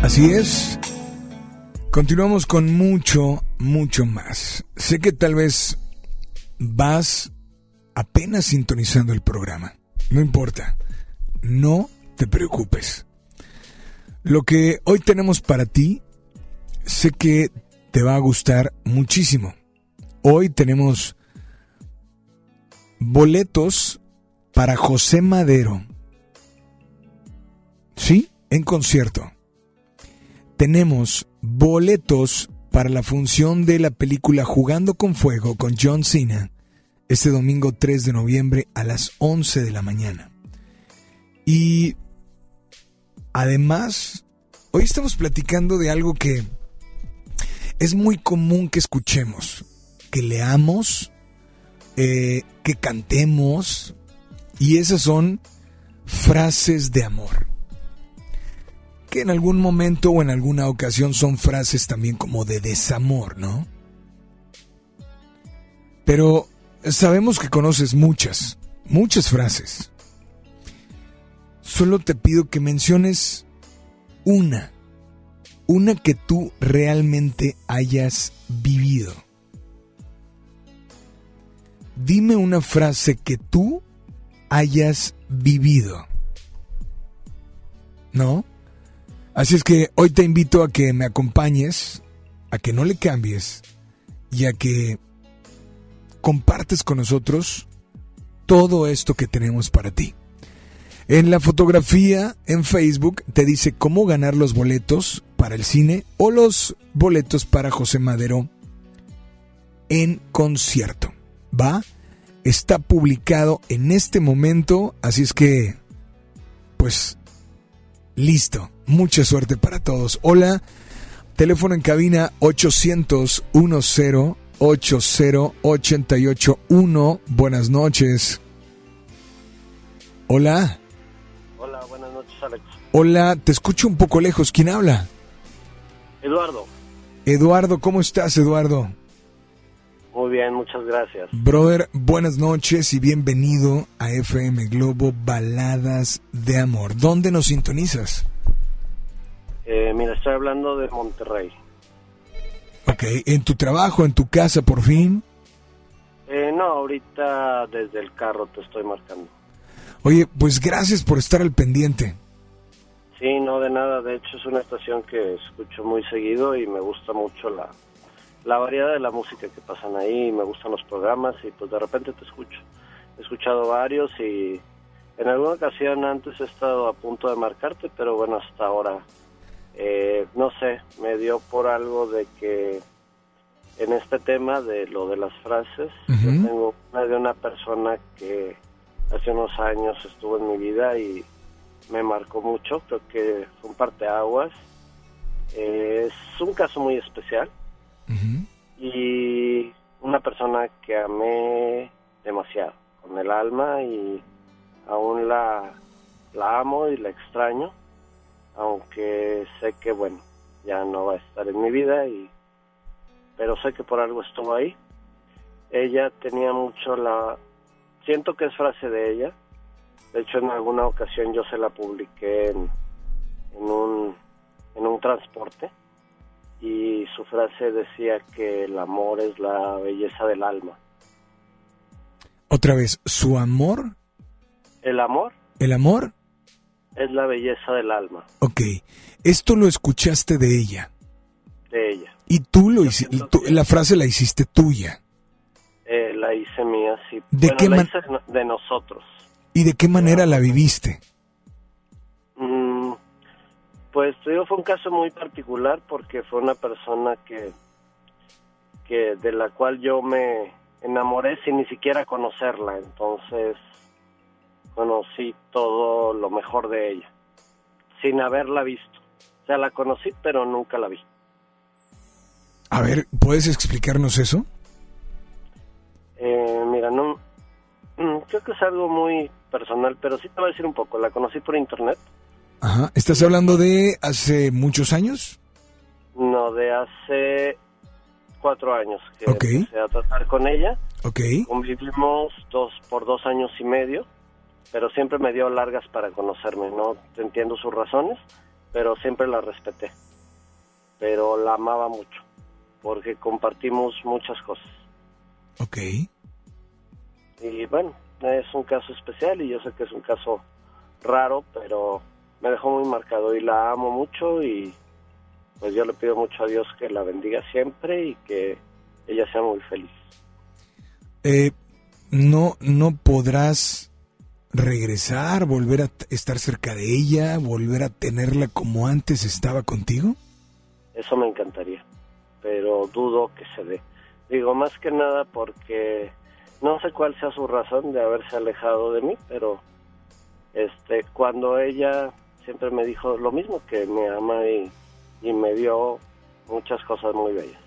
Así es. Continuamos con mucho, mucho más. Sé que tal vez vas apenas sintonizando el programa. No importa. No te preocupes. Lo que hoy tenemos para ti, sé que te va a gustar muchísimo. Hoy tenemos boletos para José Madero. ¿Sí? En concierto. Tenemos boletos para la función de la película Jugando con Fuego con John Cena este domingo 3 de noviembre a las 11 de la mañana. Y además, hoy estamos platicando de algo que es muy común que escuchemos, que leamos, eh, que cantemos, y esas son frases de amor. Que en algún momento o en alguna ocasión son frases también como de desamor, ¿no? Pero Sabemos que conoces muchas, muchas frases. Solo te pido que menciones una, una que tú realmente hayas vivido. Dime una frase que tú hayas vivido. ¿No? Así es que hoy te invito a que me acompañes, a que no le cambies y a que compartes con nosotros todo esto que tenemos para ti. En la fotografía en Facebook te dice cómo ganar los boletos para el cine o los boletos para José Madero en concierto. ¿Va? Está publicado en este momento, así es que, pues, listo. Mucha suerte para todos. Hola, teléfono en cabina 800 10 80881. Buenas noches. Hola.
Alex.
Hola, te escucho un poco lejos. ¿Quién habla?
Eduardo.
Eduardo, ¿cómo estás, Eduardo?
Muy bien, muchas gracias.
Brother, buenas noches y bienvenido a FM Globo Baladas de Amor. ¿Dónde nos sintonizas?
Eh, mira, estoy hablando de Monterrey.
Ok, ¿en tu trabajo, en tu casa por fin?
Eh, no, ahorita desde el carro te estoy marcando.
Oye, pues gracias por estar al pendiente.
Sí, no de nada, de hecho es una estación que escucho muy seguido y me gusta mucho la, la variedad de la música que pasan ahí, me gustan los programas y pues de repente te escucho. He escuchado varios y en alguna ocasión antes he estado a punto de marcarte, pero bueno, hasta ahora eh, no sé, me dio por algo de que en este tema de lo de las frases, yo tengo una de una persona que hace unos años estuvo en mi vida y me marcó mucho, creo que fue un parteaguas. Eh, es un caso muy especial y una persona que amé demasiado, con el alma y aún la, la amo y la extraño aunque sé que bueno, ya no va a estar en mi vida y pero sé que por algo estuvo ahí. Ella tenía mucho la siento que es frase de ella. De hecho en alguna ocasión yo se la publiqué en, en un en un transporte y su frase decía que el amor es la belleza del alma.
Otra vez, su amor.
El amor.
El amor
es la belleza del alma.
Ok, esto lo escuchaste de ella.
De ella.
Y tú lo hiciste, la frase la hiciste tuya.
Eh, la hice mía, sí.
¿De qué
manera? De nosotros.
¿Y de qué manera la viviste?
Mm, pues digo, fue un caso muy particular porque fue una persona que, que de la cual yo me enamoré sin ni siquiera conocerla. Entonces, conocí todo lo mejor de ella, sin haberla visto. O sea, la conocí, pero nunca la vi.
A ver, ¿puedes explicarnos eso?
Eh, mira, no, mm, creo que es algo muy personal, pero sí te voy a decir un poco. La conocí por internet.
Ajá. ¿Estás hablando de hace muchos años?
No, de hace cuatro años que
Ok.
empecé a tratar con ella.
Ok.
Convivimos dos por dos años y medio, pero siempre me dio largas para conocerme. No entiendo sus razones, pero siempre la respeté. Pero la amaba mucho, porque compartimos muchas cosas.
Ok.
Y bueno, es un caso especial y yo sé que es un caso raro, pero me dejó muy marcado y la amo mucho y pues yo le pido mucho a Dios que la bendiga siempre y que ella sea muy feliz.
Eh, no, no podrás regresar, volver a estar cerca de ella, volver a tenerla como antes estaba contigo.
Eso me encantaría, pero dudo que se dé. Digo, más que nada porque no sé cuál sea su razón de haberse alejado de mí, pero este cuando ella siempre me dijo lo mismo, que me ama y, y me dio muchas cosas muy bellas.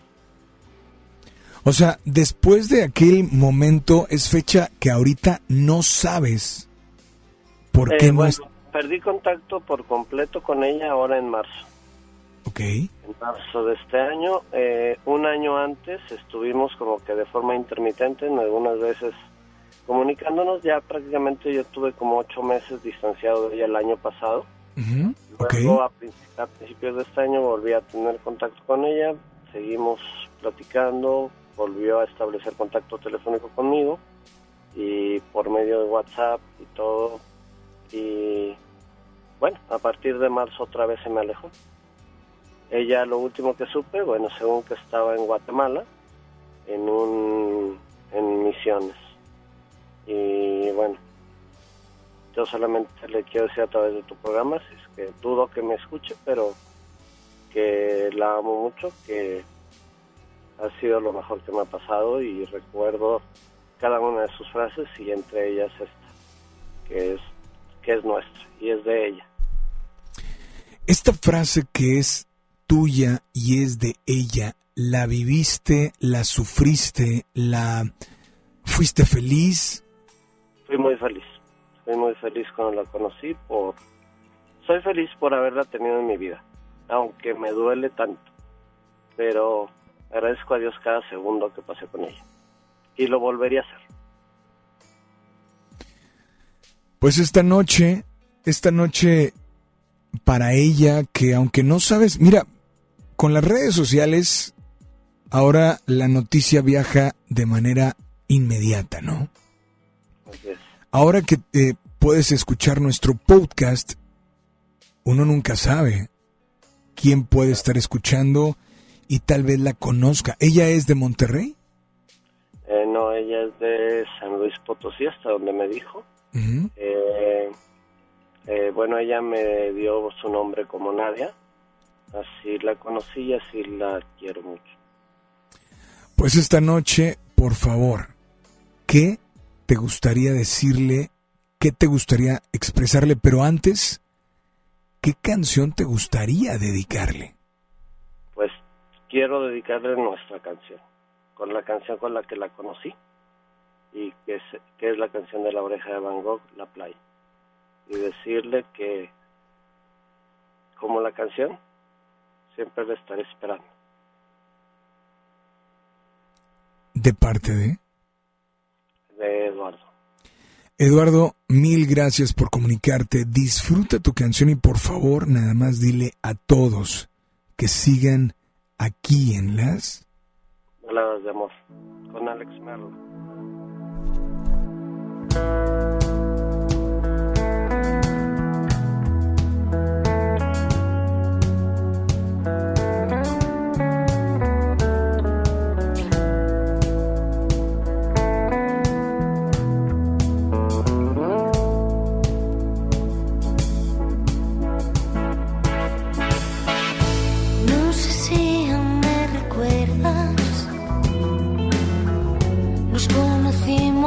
O sea, después de aquel momento es fecha que ahorita no sabes por
Eh,
qué no
bueno,
es...
Perdí contacto por completo con ella ahora en marzo.
Ok.
En marzo de este año, eh, un año antes estuvimos como que de forma intermitente, en algunas veces comunicándonos. Ya prácticamente yo tuve como ocho meses distanciado de ella el año pasado.
Ujú, Ok.
Luego a, princi- a principios de este año volví a tener contacto con ella, seguimos platicando, volvió a establecer contacto telefónico conmigo y por medio de WhatsApp y todo. Y bueno, a partir de marzo otra vez se me alejó. Ella lo último que supe, bueno, según que estaba en Guatemala, en un en misiones. Y bueno, yo solamente le quiero decir a través de tu programa, si es que dudo que me escuche, pero que la amo mucho, que ha sido lo mejor que me ha pasado y recuerdo cada una de sus frases y entre ellas esta, que es que es nuestra y es de ella.
Esta frase que es tuya y es de ella, ¿la viviste, la sufriste, la fuiste feliz?
Fui muy feliz, fui muy feliz cuando la conocí por soy feliz por haberla tenido en mi vida, aunque me duele tanto, pero agradezco a Dios cada segundo que pasé con ella y lo volvería a hacer.
Pues esta noche, esta noche para ella que aunque no sabes, mira, con las redes sociales ahora la noticia viaja de manera inmediata, ¿no?
Así es.
Ahora que eh, puedes escuchar nuestro podcast, uno nunca sabe quién puede estar escuchando y tal vez la conozca. ¿Ella es de Monterrey?
Eh, no, ella es de San Luis Potosí, hasta donde me dijo. Eh, eh, bueno, ella me dio su nombre como Nadia. Así la conocí y así la quiero mucho.
Pues esta noche, por favor, ¿qué te gustaría decirle? ¿Qué te gustaría expresarle? Pero antes, ¿qué canción te gustaría dedicarle?
Pues quiero dedicarle nuestra canción, con la canción con la que la conocí y que es, que es la canción de la oreja de Van Gogh, La Playa. Y decirle que, como la canción, siempre la estaré esperando.
De parte de...
De Eduardo.
Eduardo, mil gracias por comunicarte. Disfruta tu canción y por favor, nada más dile a todos que sigan aquí en las...
Baladas de amor, con Alex Merlo.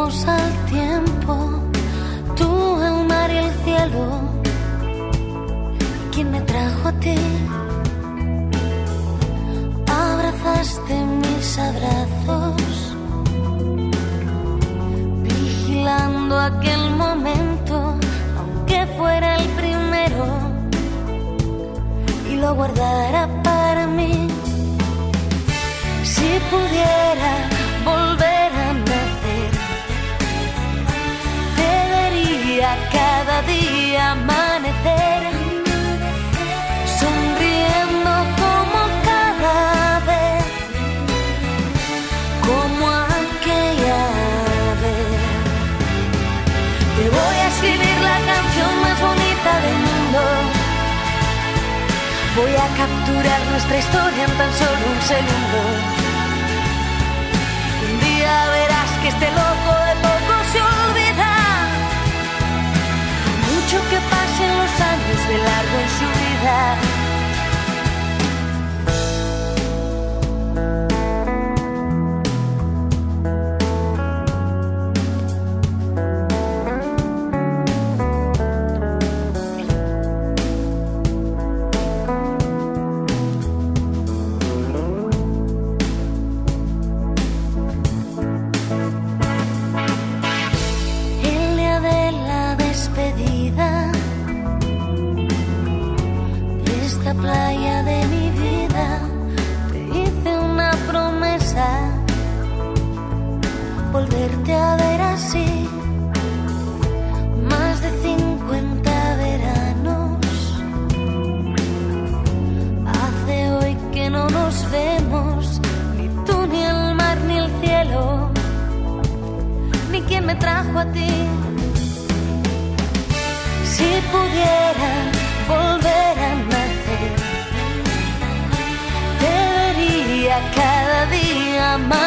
al tiempo, tú el mar y el cielo, quien me trajo a ti, abrazaste mis abrazos, vigilando aquel momento, aunque fuera el primero, y lo guardara para mí, si pudiera Voy a capturar nuestra historia en tan solo un segundo. Un día verás que este loco en volverte a ver así. Más de 50 veranos. Hace hoy que no nos vemos ni tú ni el mar ni el cielo. Ni quien me trajo a ti. Si pudiera volver a nacer, te vería cada día amanecer,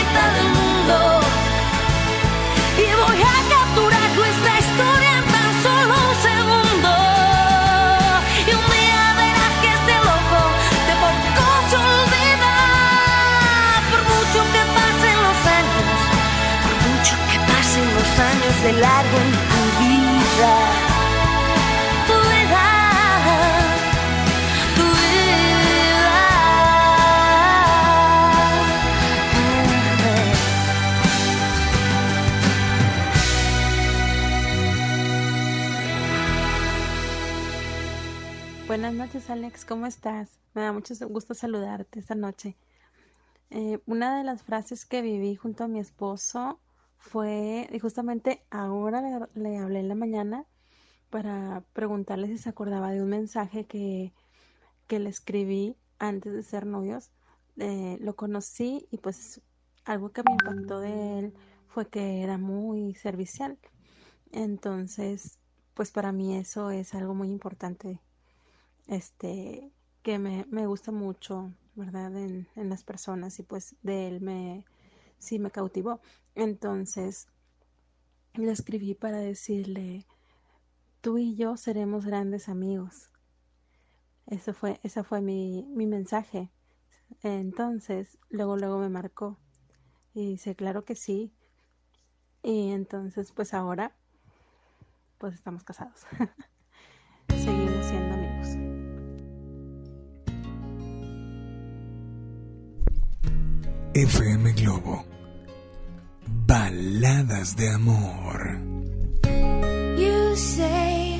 en tu.
Buenas noches, Alex. ¿Cómo estás? Me da mucho gusto saludarte esta noche. Eh, una de las frases que viví junto a mi esposo fue, y justamente ahora le, hablé en la mañana para preguntarle si se acordaba de un mensaje que, que le escribí antes de ser novios. Eh, lo conocí y pues algo que me impactó de él fue que era muy servicial. Entonces, pues para mí eso es algo muy importante este que me, me gusta mucho, ¿verdad? En, en las personas y pues de él me sí me cautivó. Entonces le escribí para decirle tú y yo seremos grandes amigos. Eso fue, ese fue mi, mi mensaje. Entonces, luego, luego me marcó. Y dice, claro que sí. Y entonces, pues ahora, pues estamos casados. [LAUGHS] Seguimos
FM Globo. Baladas de amor.
You say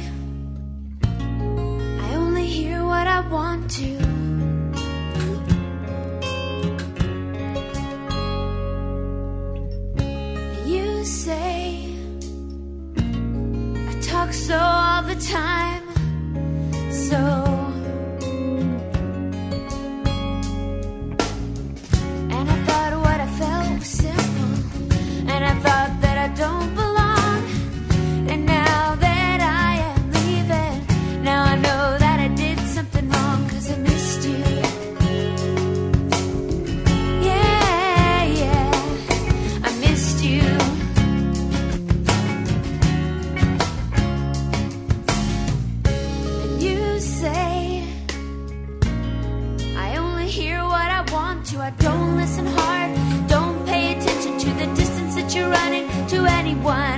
I only hear what I want to. You say I talk so all the time. One.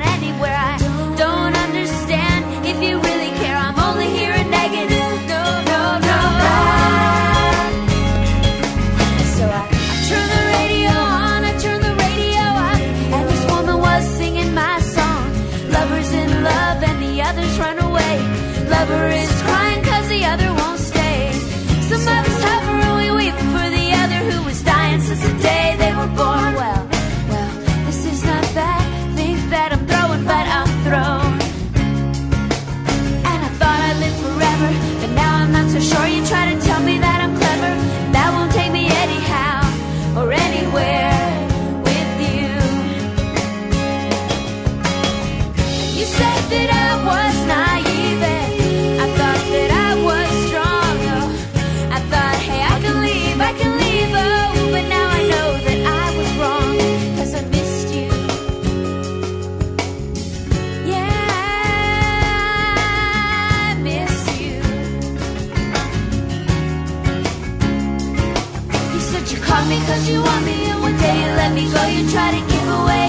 You said you called me cause you want me, and one day you let me go. You try to give away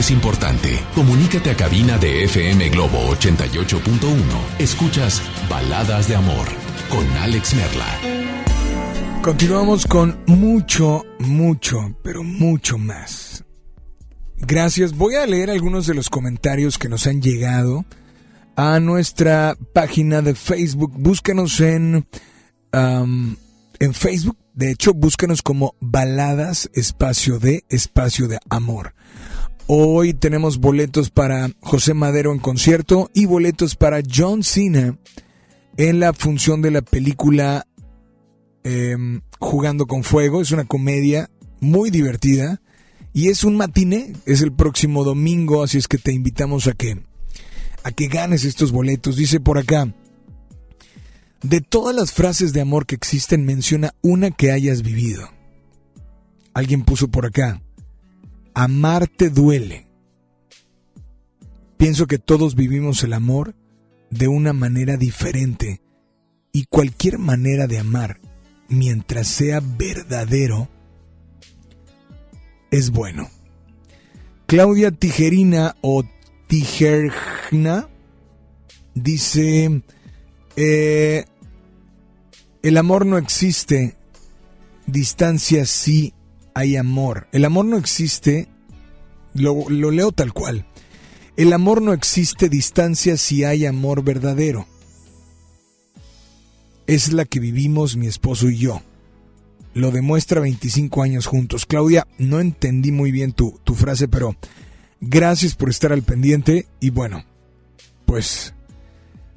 es importante. Comunícate a cabina de FM Globo 88.1. Escuchas Baladas de Amor con Alex Merla.
Continuamos con mucho, mucho, pero mucho más. Gracias. Voy a leer algunos de los comentarios que nos han llegado a nuestra página de Facebook. Búscanos en, en Facebook. De hecho, búscanos como Baladas Espacio de Espacio de Amor. Hoy tenemos boletos para José Madero en concierto y boletos para John Cena en la función de la película em, Jugando con Fuego. Es una comedia muy divertida y es un matiné. Es el próximo domingo, así es que te invitamos a que a que ganes estos boletos. Dice por acá. De todas las frases de amor que existen, menciona una que hayas vivido. Alguien puso por acá. Amarte duele. Pienso que todos vivimos el amor de una manera diferente y cualquier manera de amar, mientras sea verdadero, es bueno. Claudia Tijerina o Tijerna dice, eh, el amor no existe, distancia sí hay amor. El amor no existe, lo, lo leo tal cual. El amor no existe, distancia si hay amor verdadero. Es la que vivimos mi esposo y yo. Lo demuestra 25 años juntos. Claudia, no entendí muy bien tu, tu frase, pero gracias por estar al pendiente y bueno, pues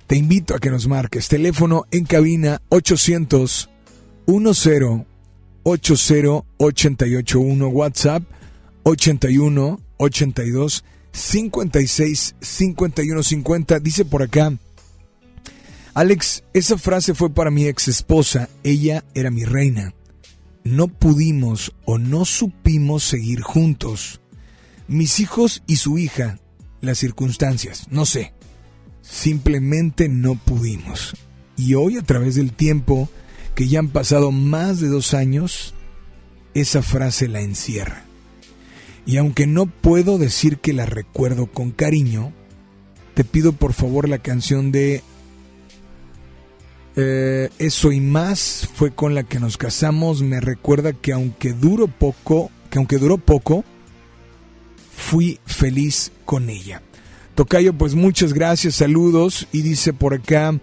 te invito a que nos marques. Teléfono en cabina 800 10 80 881 WhatsApp 81 82 56 51 50 dice por acá Alex, esa frase fue para mi ex esposa, ella era mi reina. No pudimos o no supimos seguir juntos. Mis hijos y su hija, las circunstancias, no sé. Simplemente no pudimos. Y hoy a través del tiempo, que ya han pasado más de dos años, esa frase la encierra. Y aunque no puedo decir que la recuerdo con cariño, te pido por favor la canción de eh, Eso y más fue con la que nos casamos. Me recuerda que aunque duró poco, que aunque duró poco, fui feliz con ella. Tocayo, pues muchas gracias, saludos. Y dice por acá,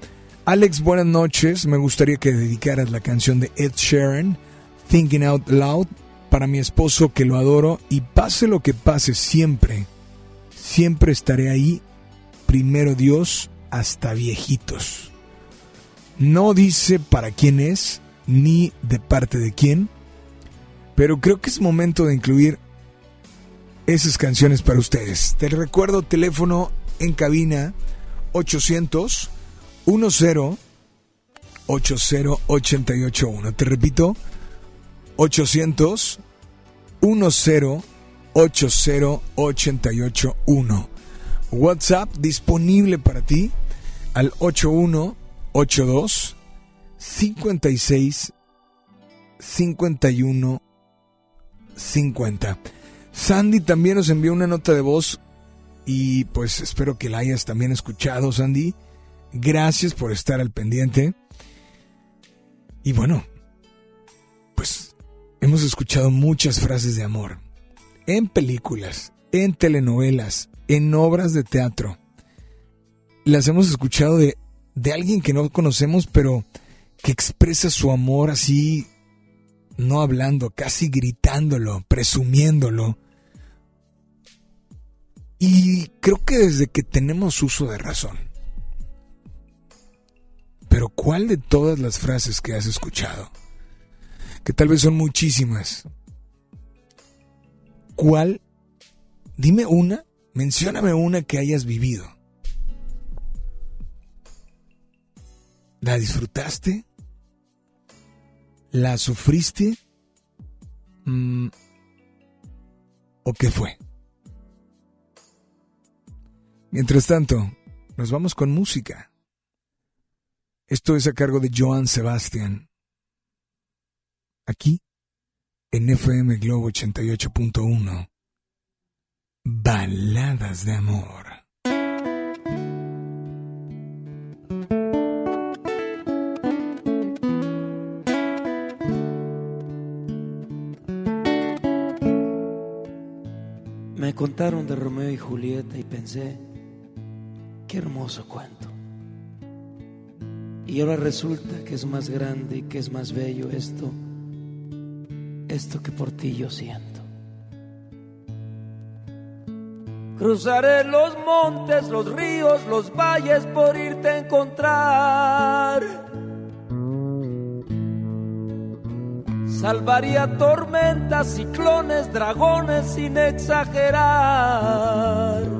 Alex, buenas noches. Me gustaría que dedicaras la canción de Ed Sheeran, Thinking Out Loud, para mi esposo que lo adoro y pase lo que pase siempre, siempre estaré ahí, primero Dios, hasta viejitos. No dice para quién es, ni de parte de quién, pero creo que es momento de incluir esas canciones para ustedes. Te recuerdo teléfono en cabina 800 10 80881. Te repito, 800 10 80881. WhatsApp disponible para ti al 8182 56 51 50. Sandy también nos envió una nota de voz y pues espero que la hayas también escuchado, Sandy. Gracias por estar al pendiente. Y bueno, pues hemos escuchado muchas frases de amor en películas, en telenovelas, en obras de teatro. Las hemos escuchado de, de alguien que no conocemos, pero que expresa su amor así, no hablando, casi gritándolo, presumiéndolo. Y creo que desde que tenemos uso de razón. Pero ¿cuál de todas las frases que has escuchado? Que tal vez son muchísimas. ¿Cuál? Dime una, mencióname una que hayas vivido. ¿La disfrutaste? ¿La sufriste? Mm, ¿O qué fue? Mientras tanto, nos vamos con música. Esto es a cargo de Joan Sebastian. Aquí, en FM Globo 88.1. Baladas de amor.
Me contaron de Romeo y Julieta y pensé, qué hermoso cuento. Y ahora resulta que es más grande y que es más bello esto, esto que por ti yo siento. Cruzaré los montes, los ríos, los valles por irte a encontrar. Salvaría tormentas, ciclones, dragones sin exagerar.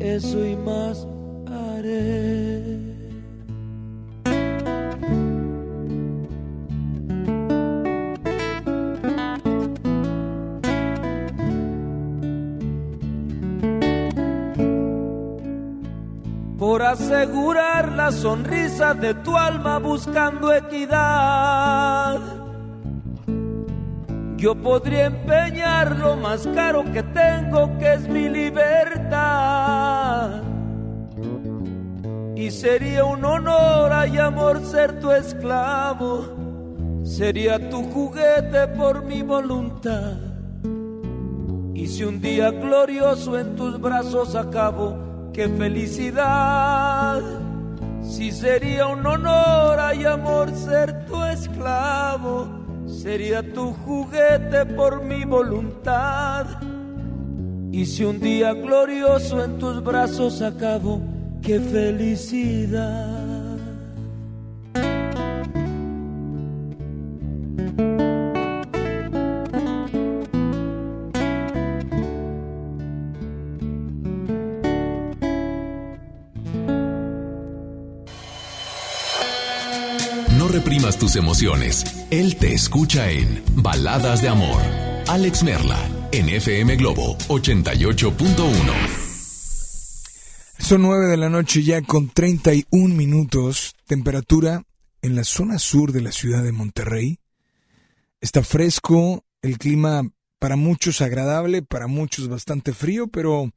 eso y más haré. por asegurar la sonrisa de tu alma buscando equidad. Yo podría empeñar lo más caro que tengo, que es mi libertad. Y sería un honor y amor ser tu esclavo. Sería tu juguete por mi voluntad. Y si un día glorioso en tus brazos acabo, qué felicidad. Si sería un honor y amor ser tu esclavo, sería tu juguete por mi voluntad. Y si un día glorioso en tus brazos acabo, qué felicidad.
Emociones. Él te escucha en Baladas de Amor. Alex Merla, en FM Globo 88.1.
Son 9 de la noche ya con 31 minutos. Temperatura en la zona sur de la ciudad de Monterrey. Está fresco, El clima para muchos agradable, para muchos bastante frío, pero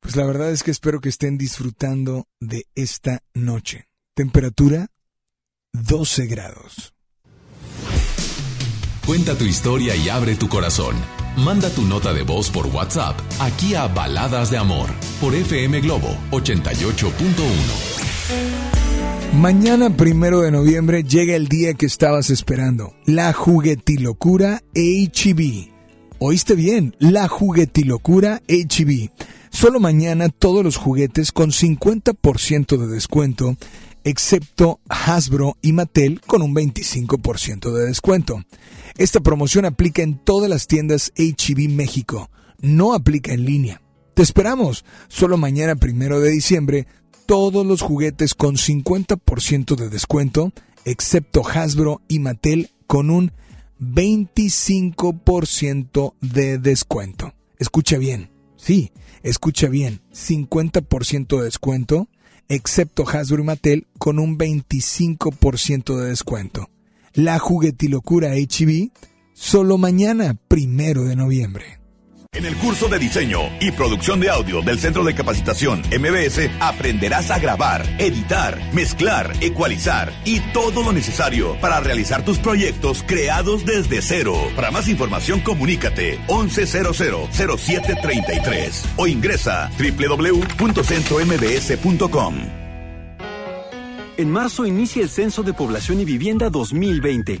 pues la verdad es que espero que estén disfrutando de esta noche. Temperatura 12 grados.
Cuenta tu historia y abre tu corazón. Manda tu nota de voz por WhatsApp aquí a Baladas de Amor por FM Globo 88.1.
Mañana primero de noviembre llega el día que estabas esperando, la juguetilocura HB. ¿Oíste bien? La juguetilocura HB. Solo mañana todos los juguetes con 50% de descuento, excepto Hasbro y Mattel con un 25% de descuento. Esta promoción aplica en todas las tiendas HB México, no aplica en línea. Te esperamos, solo mañana primero de diciembre, todos los juguetes con 50% de descuento, excepto Hasbro y Mattel con un 25% de descuento. Escucha bien, sí, escucha bien, 50% de descuento, excepto Hasbro y Mattel con un 25% de descuento. La juguetilocura HB, solo mañana, primero de noviembre.
En el curso de diseño y producción de audio del Centro de Capacitación MBS aprenderás a grabar, editar, mezclar, ecualizar y todo lo necesario para realizar tus proyectos creados desde cero. Para más información comunícate 11000733 o ingresa www.centrombs.com.
En marzo inicia el Censo de Población y Vivienda 2020.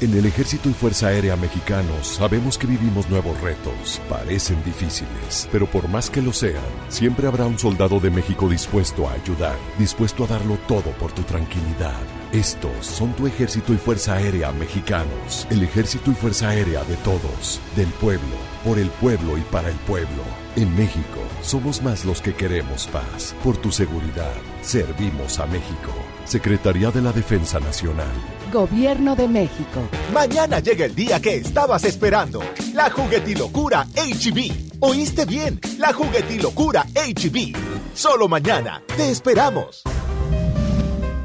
En el Ejército y Fuerza Aérea Mexicanos sabemos que vivimos nuevos retos. Parecen difíciles, pero por más que lo sean, siempre habrá un soldado de México dispuesto a ayudar, dispuesto a darlo todo por tu tranquilidad. Estos son tu Ejército y Fuerza Aérea Mexicanos. El Ejército y Fuerza Aérea de todos, del pueblo, por el pueblo y para el pueblo. En México somos más los que queremos paz. Por tu seguridad, servimos a México. Secretaría de la Defensa Nacional.
Gobierno de México.
Mañana llega el día que estabas esperando. La juguetilocura HB. ¿Oíste bien? La juguetilocura HB. Solo mañana. Te esperamos.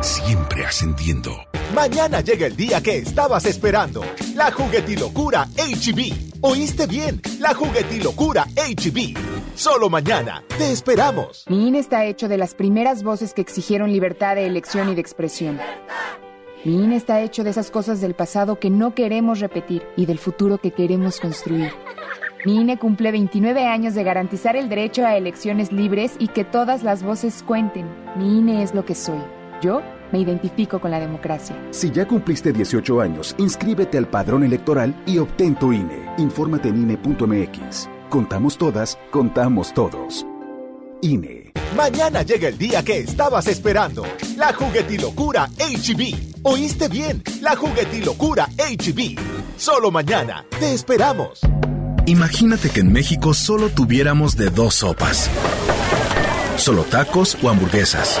Siempre ascendiendo.
Mañana llega el día que estabas esperando. La juguetilocura HB. ¿Oíste bien? La juguetilocura HB. Solo mañana. Te esperamos.
Mi INE está hecho de las primeras voces que exigieron libertad de elección y de expresión. Mi INE está hecho de esas cosas del pasado que no queremos repetir y del futuro que queremos construir. Mi INE cumple 29 años de garantizar el derecho a elecciones libres y que todas las voces cuenten. Mi INE es lo que soy. Yo me identifico con la democracia.
Si ya cumpliste 18 años, inscríbete al padrón electoral y obtén tu INE. Infórmate en INE.mx. Contamos todas, contamos todos. INE.
Mañana llega el día que estabas esperando. La juguetilocura HB. ¿Oíste bien? La juguetilocura HB. Solo mañana. Te esperamos.
Imagínate que en México solo tuviéramos de dos sopas. Solo tacos o hamburguesas.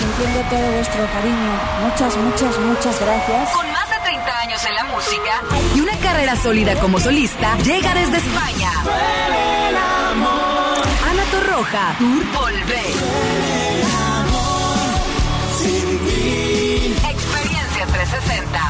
Sintiendo todo vuestro cariño. Muchas, muchas, muchas gracias.
Con más de 30 años en la música y una carrera sólida como solista, llega desde España. Ana Torroja, Tour Volver. Experiencia 360.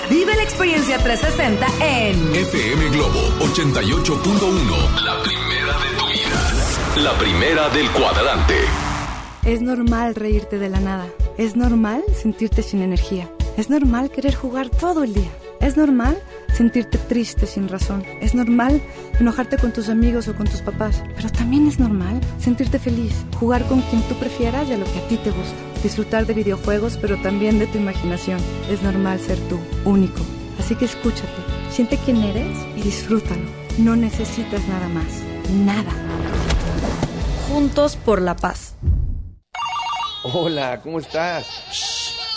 Experiencia 360 en
FM Globo 88.1. La primera de tu vida. La primera del cuadrante.
Es normal reírte de la nada. Es normal sentirte sin energía. Es normal querer jugar todo el día. Es normal sentirte triste sin razón. Es normal enojarte con tus amigos o con tus papás. Pero también es normal sentirte feliz, jugar con quien tú prefieras y a lo que a ti te gusta. Disfrutar de videojuegos, pero también de tu imaginación. Es normal ser tú, único. Así que escúchate, siente quién eres y disfrútalo. No necesitas nada más. Nada.
Juntos por la paz.
Hola, ¿cómo estás?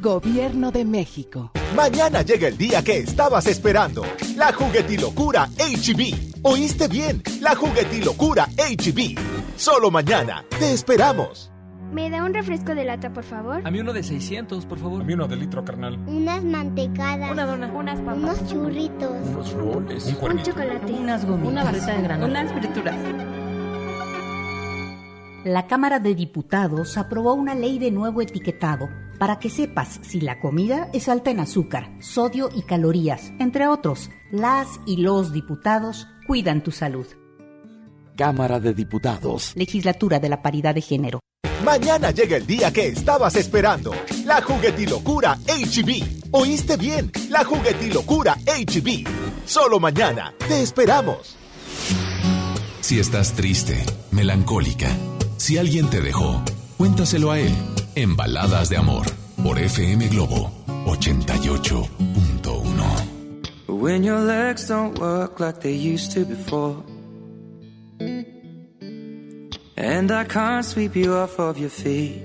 Gobierno de México.
Mañana llega el día que estabas esperando. La juguetilocura HB. ¿Oíste bien? La juguetilocura HB. Solo mañana. Te esperamos.
¿Me da un refresco de lata, por favor?
A mí uno de 600, por favor.
A mí uno de litro, carnal.
Unas mantecadas.
Una dona.
Unas papas. Unos churritos.
Unos roles.
Un, un chocolate.
Unas gomitas.
Una barrita de grano.
Unas frituras.
La Cámara de Diputados aprobó una ley de nuevo etiquetado para que sepas si la comida es alta en azúcar, sodio y calorías. Entre otros, las y los diputados cuidan tu salud.
Cámara de Diputados.
Legislatura de la Paridad de Género.
Mañana llega el día que estabas esperando. La juguetilocura HB. ¿Oíste bien? La juguetilocura HB. Solo mañana. Te esperamos.
Si estás triste, melancólica, si alguien te dejó, cuéntaselo a él en Baladas de Amor por FM Globo 88.1.
When your legs don't work like they used to before. And I can't sweep you off of your feet.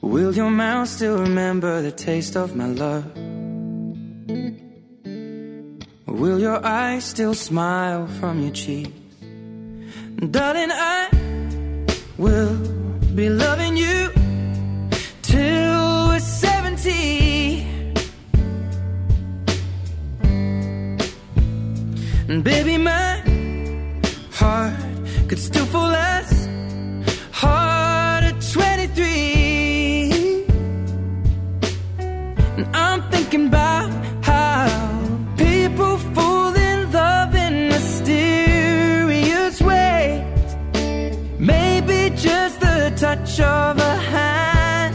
Will your mouth still remember the taste of my love? Will your eyes still smile from your cheeks? Darling, I will be loving you till we're 70. And baby, my heart could still fall as hard at 23. And I'm thinking about touch of a hand.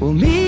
Well, me,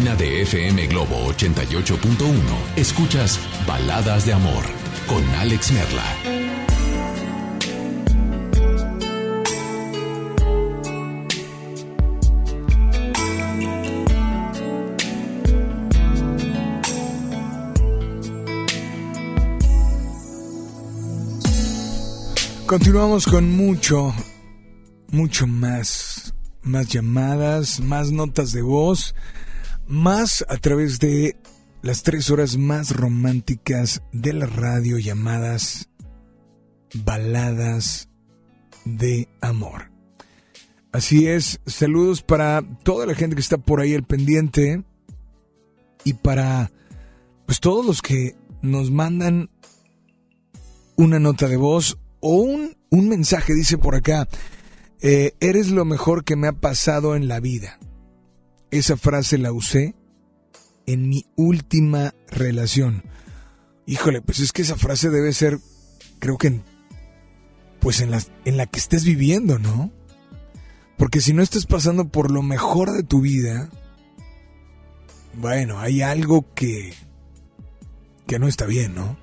de FM Globo 88.1. Escuchas Baladas de Amor con Alex Merla.
Continuamos con mucho, mucho más, más llamadas, más notas de voz, más a través de las tres horas más románticas de la radio llamadas baladas de amor. Así es, saludos para toda la gente que está por ahí al pendiente y para pues todos los que nos mandan una nota de voz o un, un mensaje, dice por acá, eh, eres lo mejor que me ha pasado en la vida. Esa frase la usé en mi última relación. Híjole, pues es que esa frase debe ser, creo que, en, pues en la, en la que estés viviendo, ¿no? Porque si no estás pasando por lo mejor de tu vida, bueno, hay algo que, que no está bien, ¿no?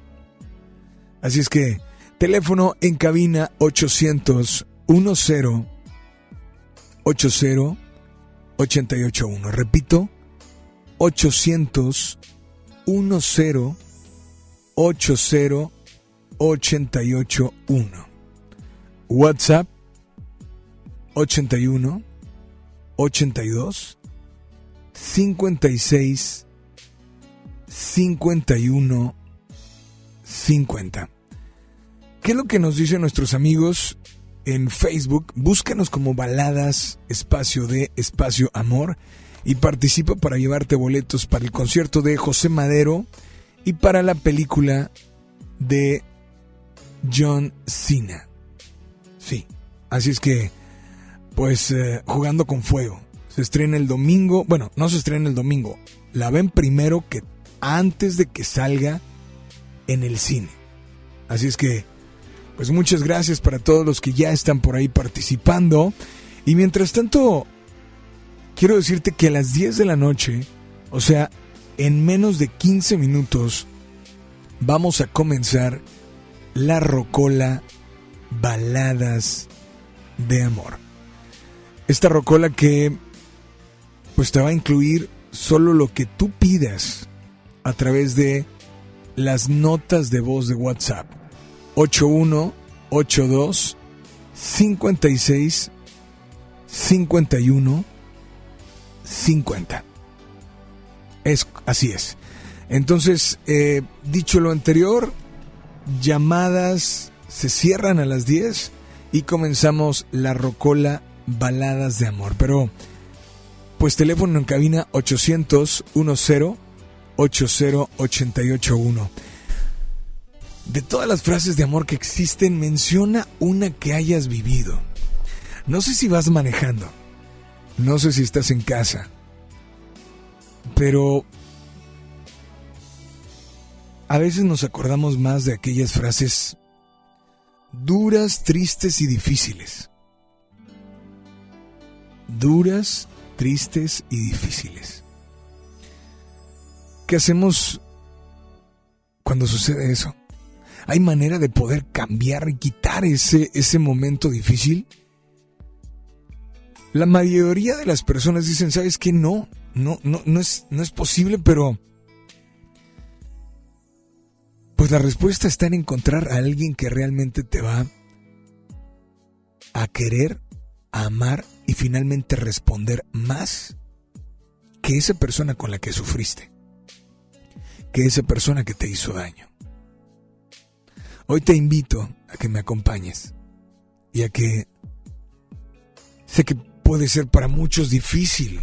Así es que, teléfono en cabina 800 10 80 881. Repito, 800 10 80 881. WhatsApp 81 82 56 51 50. ¿Qué es lo que nos dicen nuestros amigos en Facebook, búscanos como Baladas Espacio de Espacio Amor y participa para llevarte boletos para el concierto de José Madero y para la película de John Cena. Sí, así es que, pues, eh, jugando con fuego. Se estrena el domingo, bueno, no se estrena el domingo, la ven primero que antes de que salga en el cine. Así es que, pues muchas gracias para todos los que ya están por ahí participando. Y mientras tanto, quiero decirte que a las 10 de la noche, o sea, en menos de 15 minutos, vamos a comenzar la rocola Baladas de Amor. Esta rocola que pues te va a incluir solo lo que tú pidas a través de las notas de voz de WhatsApp. 8182 56 51 50. Es, así es. Entonces, eh, dicho lo anterior, llamadas se cierran a las 10 y comenzamos la rocola Baladas de Amor. Pero, pues teléfono en cabina 800 10 80881. De todas las frases de amor que existen, menciona una que hayas vivido. No sé si vas manejando, no sé si estás en casa, pero a veces nos acordamos más de aquellas frases duras, tristes y difíciles. Duras, tristes y difíciles. ¿Qué hacemos cuando sucede eso? ¿Hay manera de poder cambiar y quitar ese, ese momento difícil? La mayoría de las personas dicen, ¿sabes qué? No, no, no, no es, no es posible, pero... Pues la respuesta está en encontrar a alguien que realmente te va a querer, a amar y finalmente responder más que esa persona con la que sufriste, que esa persona que te hizo daño. Hoy te invito a que me acompañes y a que sé que puede ser para muchos difícil.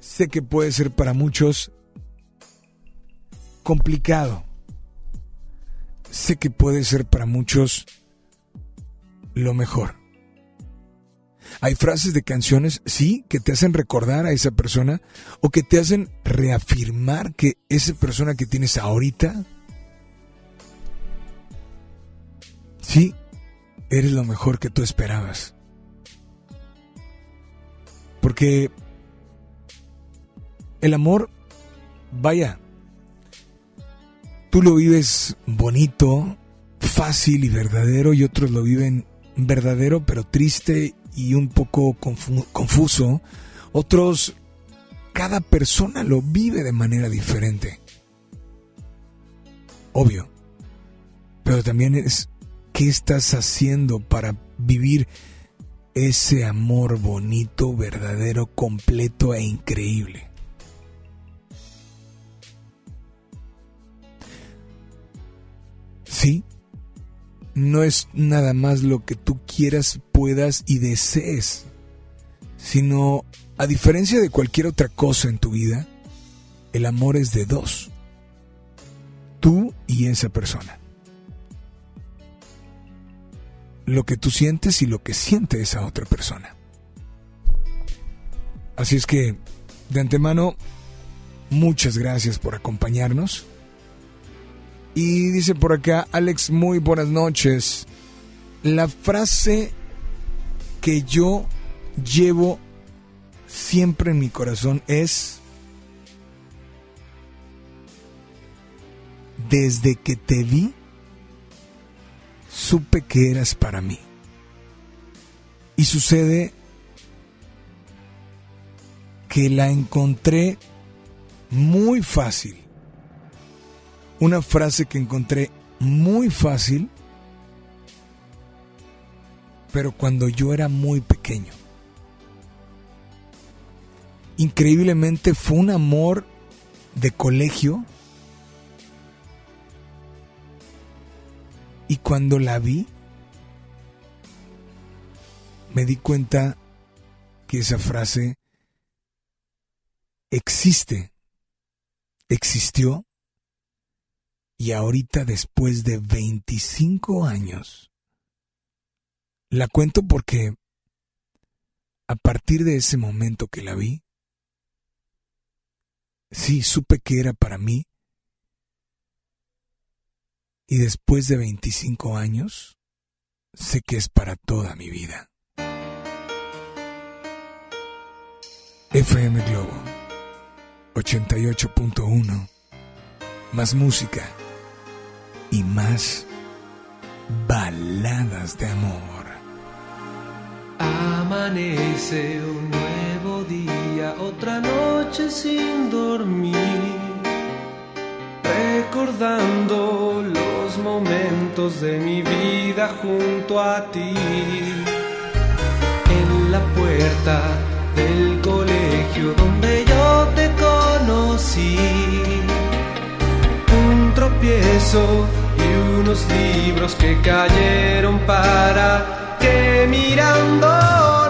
Sé que puede ser para muchos complicado. Sé que puede ser para muchos lo mejor. Hay frases de canciones, sí, que te hacen recordar a esa persona o que te hacen reafirmar que esa persona que tienes ahorita, sí, eres lo mejor que tú esperabas. Porque el amor, vaya, tú lo vives bonito, fácil y verdadero y otros lo viven verdadero pero triste y un poco confuso. Otros, cada persona lo vive de manera diferente. Obvio. Pero también es, ¿qué estás haciendo para vivir ese amor bonito, verdadero, completo e increíble? Sí, no es nada más lo que tú quieras, puedas y desees, sino, a diferencia de cualquier otra cosa en tu vida, el amor es de dos, tú y esa persona. Lo que tú sientes y lo que siente esa otra persona. Así es que, de antemano, muchas gracias por acompañarnos. Y dice por acá, Alex, muy buenas noches. La frase que yo llevo siempre en mi corazón es, desde que te vi, supe que eras para mí. Y sucede que la encontré muy fácil una frase que encontré muy fácil, pero cuando yo era muy pequeño. Increíblemente fue un amor de colegio y cuando la vi, me di cuenta que esa frase existe, existió. Y ahorita después de 25 años, la cuento porque a partir de ese momento que la vi, sí, supe que era para mí y después de 25 años, sé que es para toda mi vida. FM Globo 88.1 Más música y más baladas de amor.
Amanece un nuevo día, otra noche sin dormir, recordando los momentos de mi vida junto a ti. En la puerta del colegio donde yo te conocí, un tropiezo y unos libros que cayeron para que mirándonos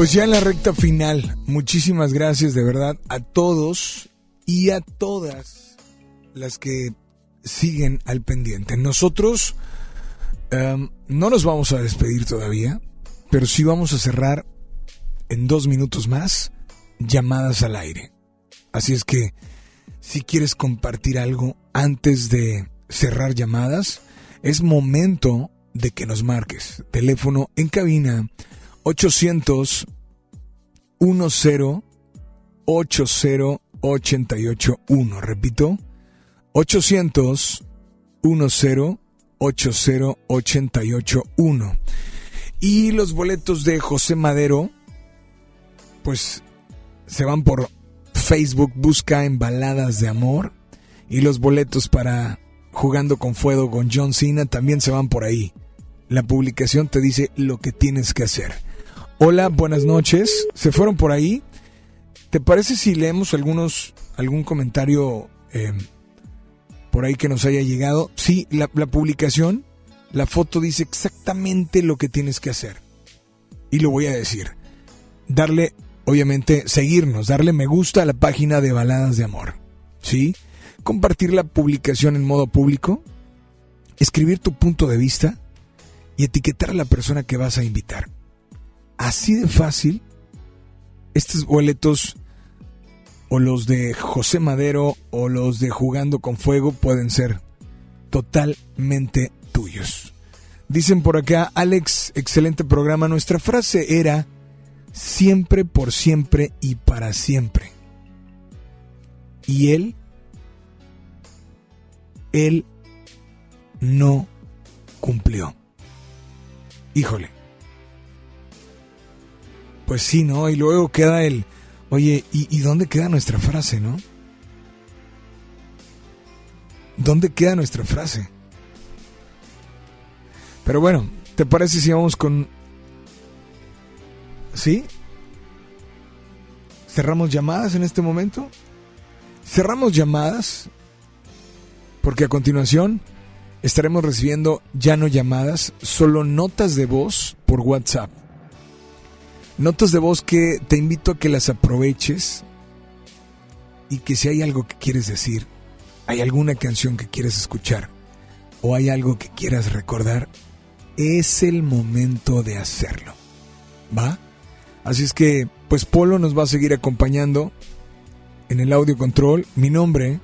Pues ya en la recta final, muchísimas gracias de verdad a todos y a todas las que siguen al pendiente. Nosotros em, no nos vamos a despedir todavía, pero sí vamos a cerrar en dos minutos más llamadas al aire. Así es que si quieres compartir algo antes de cerrar llamadas, es momento de que nos marques. Teléfono en cabina 800 10 80 881. Repito, 800 10 80 881. Y los boletos de José Madero, pues se van por Facebook, busca en Baladas de Amor. Y los boletos para Jugando con Fuego con John Cena también se van por ahí. La publicación te dice lo que tienes que hacer. Hola, buenas noches. ¿Se fueron por ahí? ¿Te parece si leemos algunos, algún comentario eh, por ahí que nos haya llegado? Sí, la, la publicación, la foto dice exactamente lo que tienes que hacer. Y lo voy a decir. Darle, obviamente, seguirnos, darle me gusta a la página de Baladas de Amor. ¿Sí? Compartir la publicación en modo público. Escribir tu punto de vista y etiquetar a la persona que vas a invitar. Así de fácil, estos boletos o los de José Madero o los de Jugando con Fuego pueden ser totalmente tuyos. Dicen por acá, Alex, excelente programa. Nuestra frase era siempre por siempre y para siempre. Y él, él no cumplió. Híjole. Pues sí, ¿no? Y luego queda el, oye, ¿y, ¿y, dónde queda nuestra frase, no? ¿Dónde queda nuestra frase? Pero bueno, ¿te parece si vamos con... ¿Sí? ¿Cerramos llamadas en este momento? Cerramos llamadas porque a continuación estaremos recibiendo ya no llamadas, solo notas de voz por WhatsApp. Notas de voz que te invito a que las aproveches y que si hay algo que quieres decir, hay alguna canción que quieres escuchar o hay algo que quieras recordar, es el momento de hacerlo. ¿Va? Así es que, pues Polo nos va a seguir acompañando en el audio control. Mi nombre,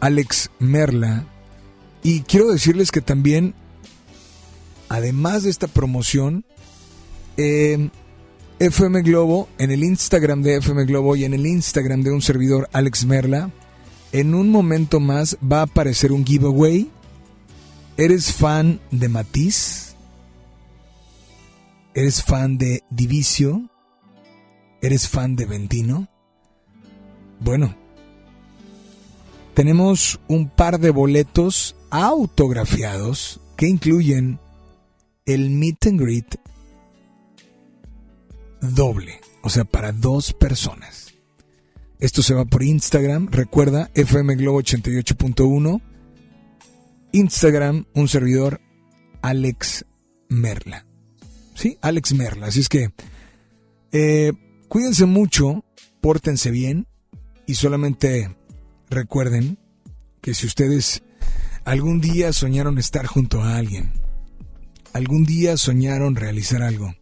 Alex Merla. Y quiero decirles que también, además de esta promoción, eh, FM Globo, en el Instagram de FM Globo y en el Instagram de un servidor Alex Merla, en un momento más va a aparecer un giveaway. ¿Eres fan de Matiz? ¿Eres fan de Divicio? ¿Eres fan de Ventino? Bueno, tenemos un par de boletos autografiados que incluyen el meet and greet doble, o sea, para dos personas. Esto se va por Instagram, recuerda, FM Globo 88.1, Instagram, un servidor, Alex Merla. Sí, Alex Merla. Así es que eh, cuídense mucho, pórtense bien y solamente recuerden que si ustedes algún día soñaron estar junto a alguien, algún día soñaron realizar algo,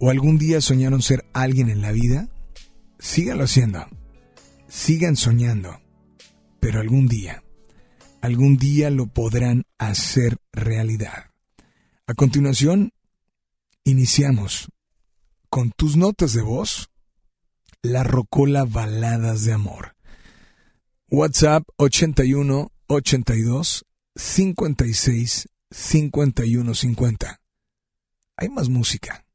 o algún día soñaron ser alguien en la vida, síganlo haciendo, sigan soñando, pero algún día, algún día lo podrán hacer realidad. A continuación, iniciamos con tus notas de voz, la rocola baladas de amor. WhatsApp 81 82 56 51 50. Hay más música.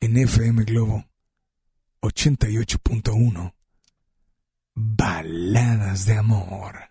En FM Globo 88.1. Baladas de amor.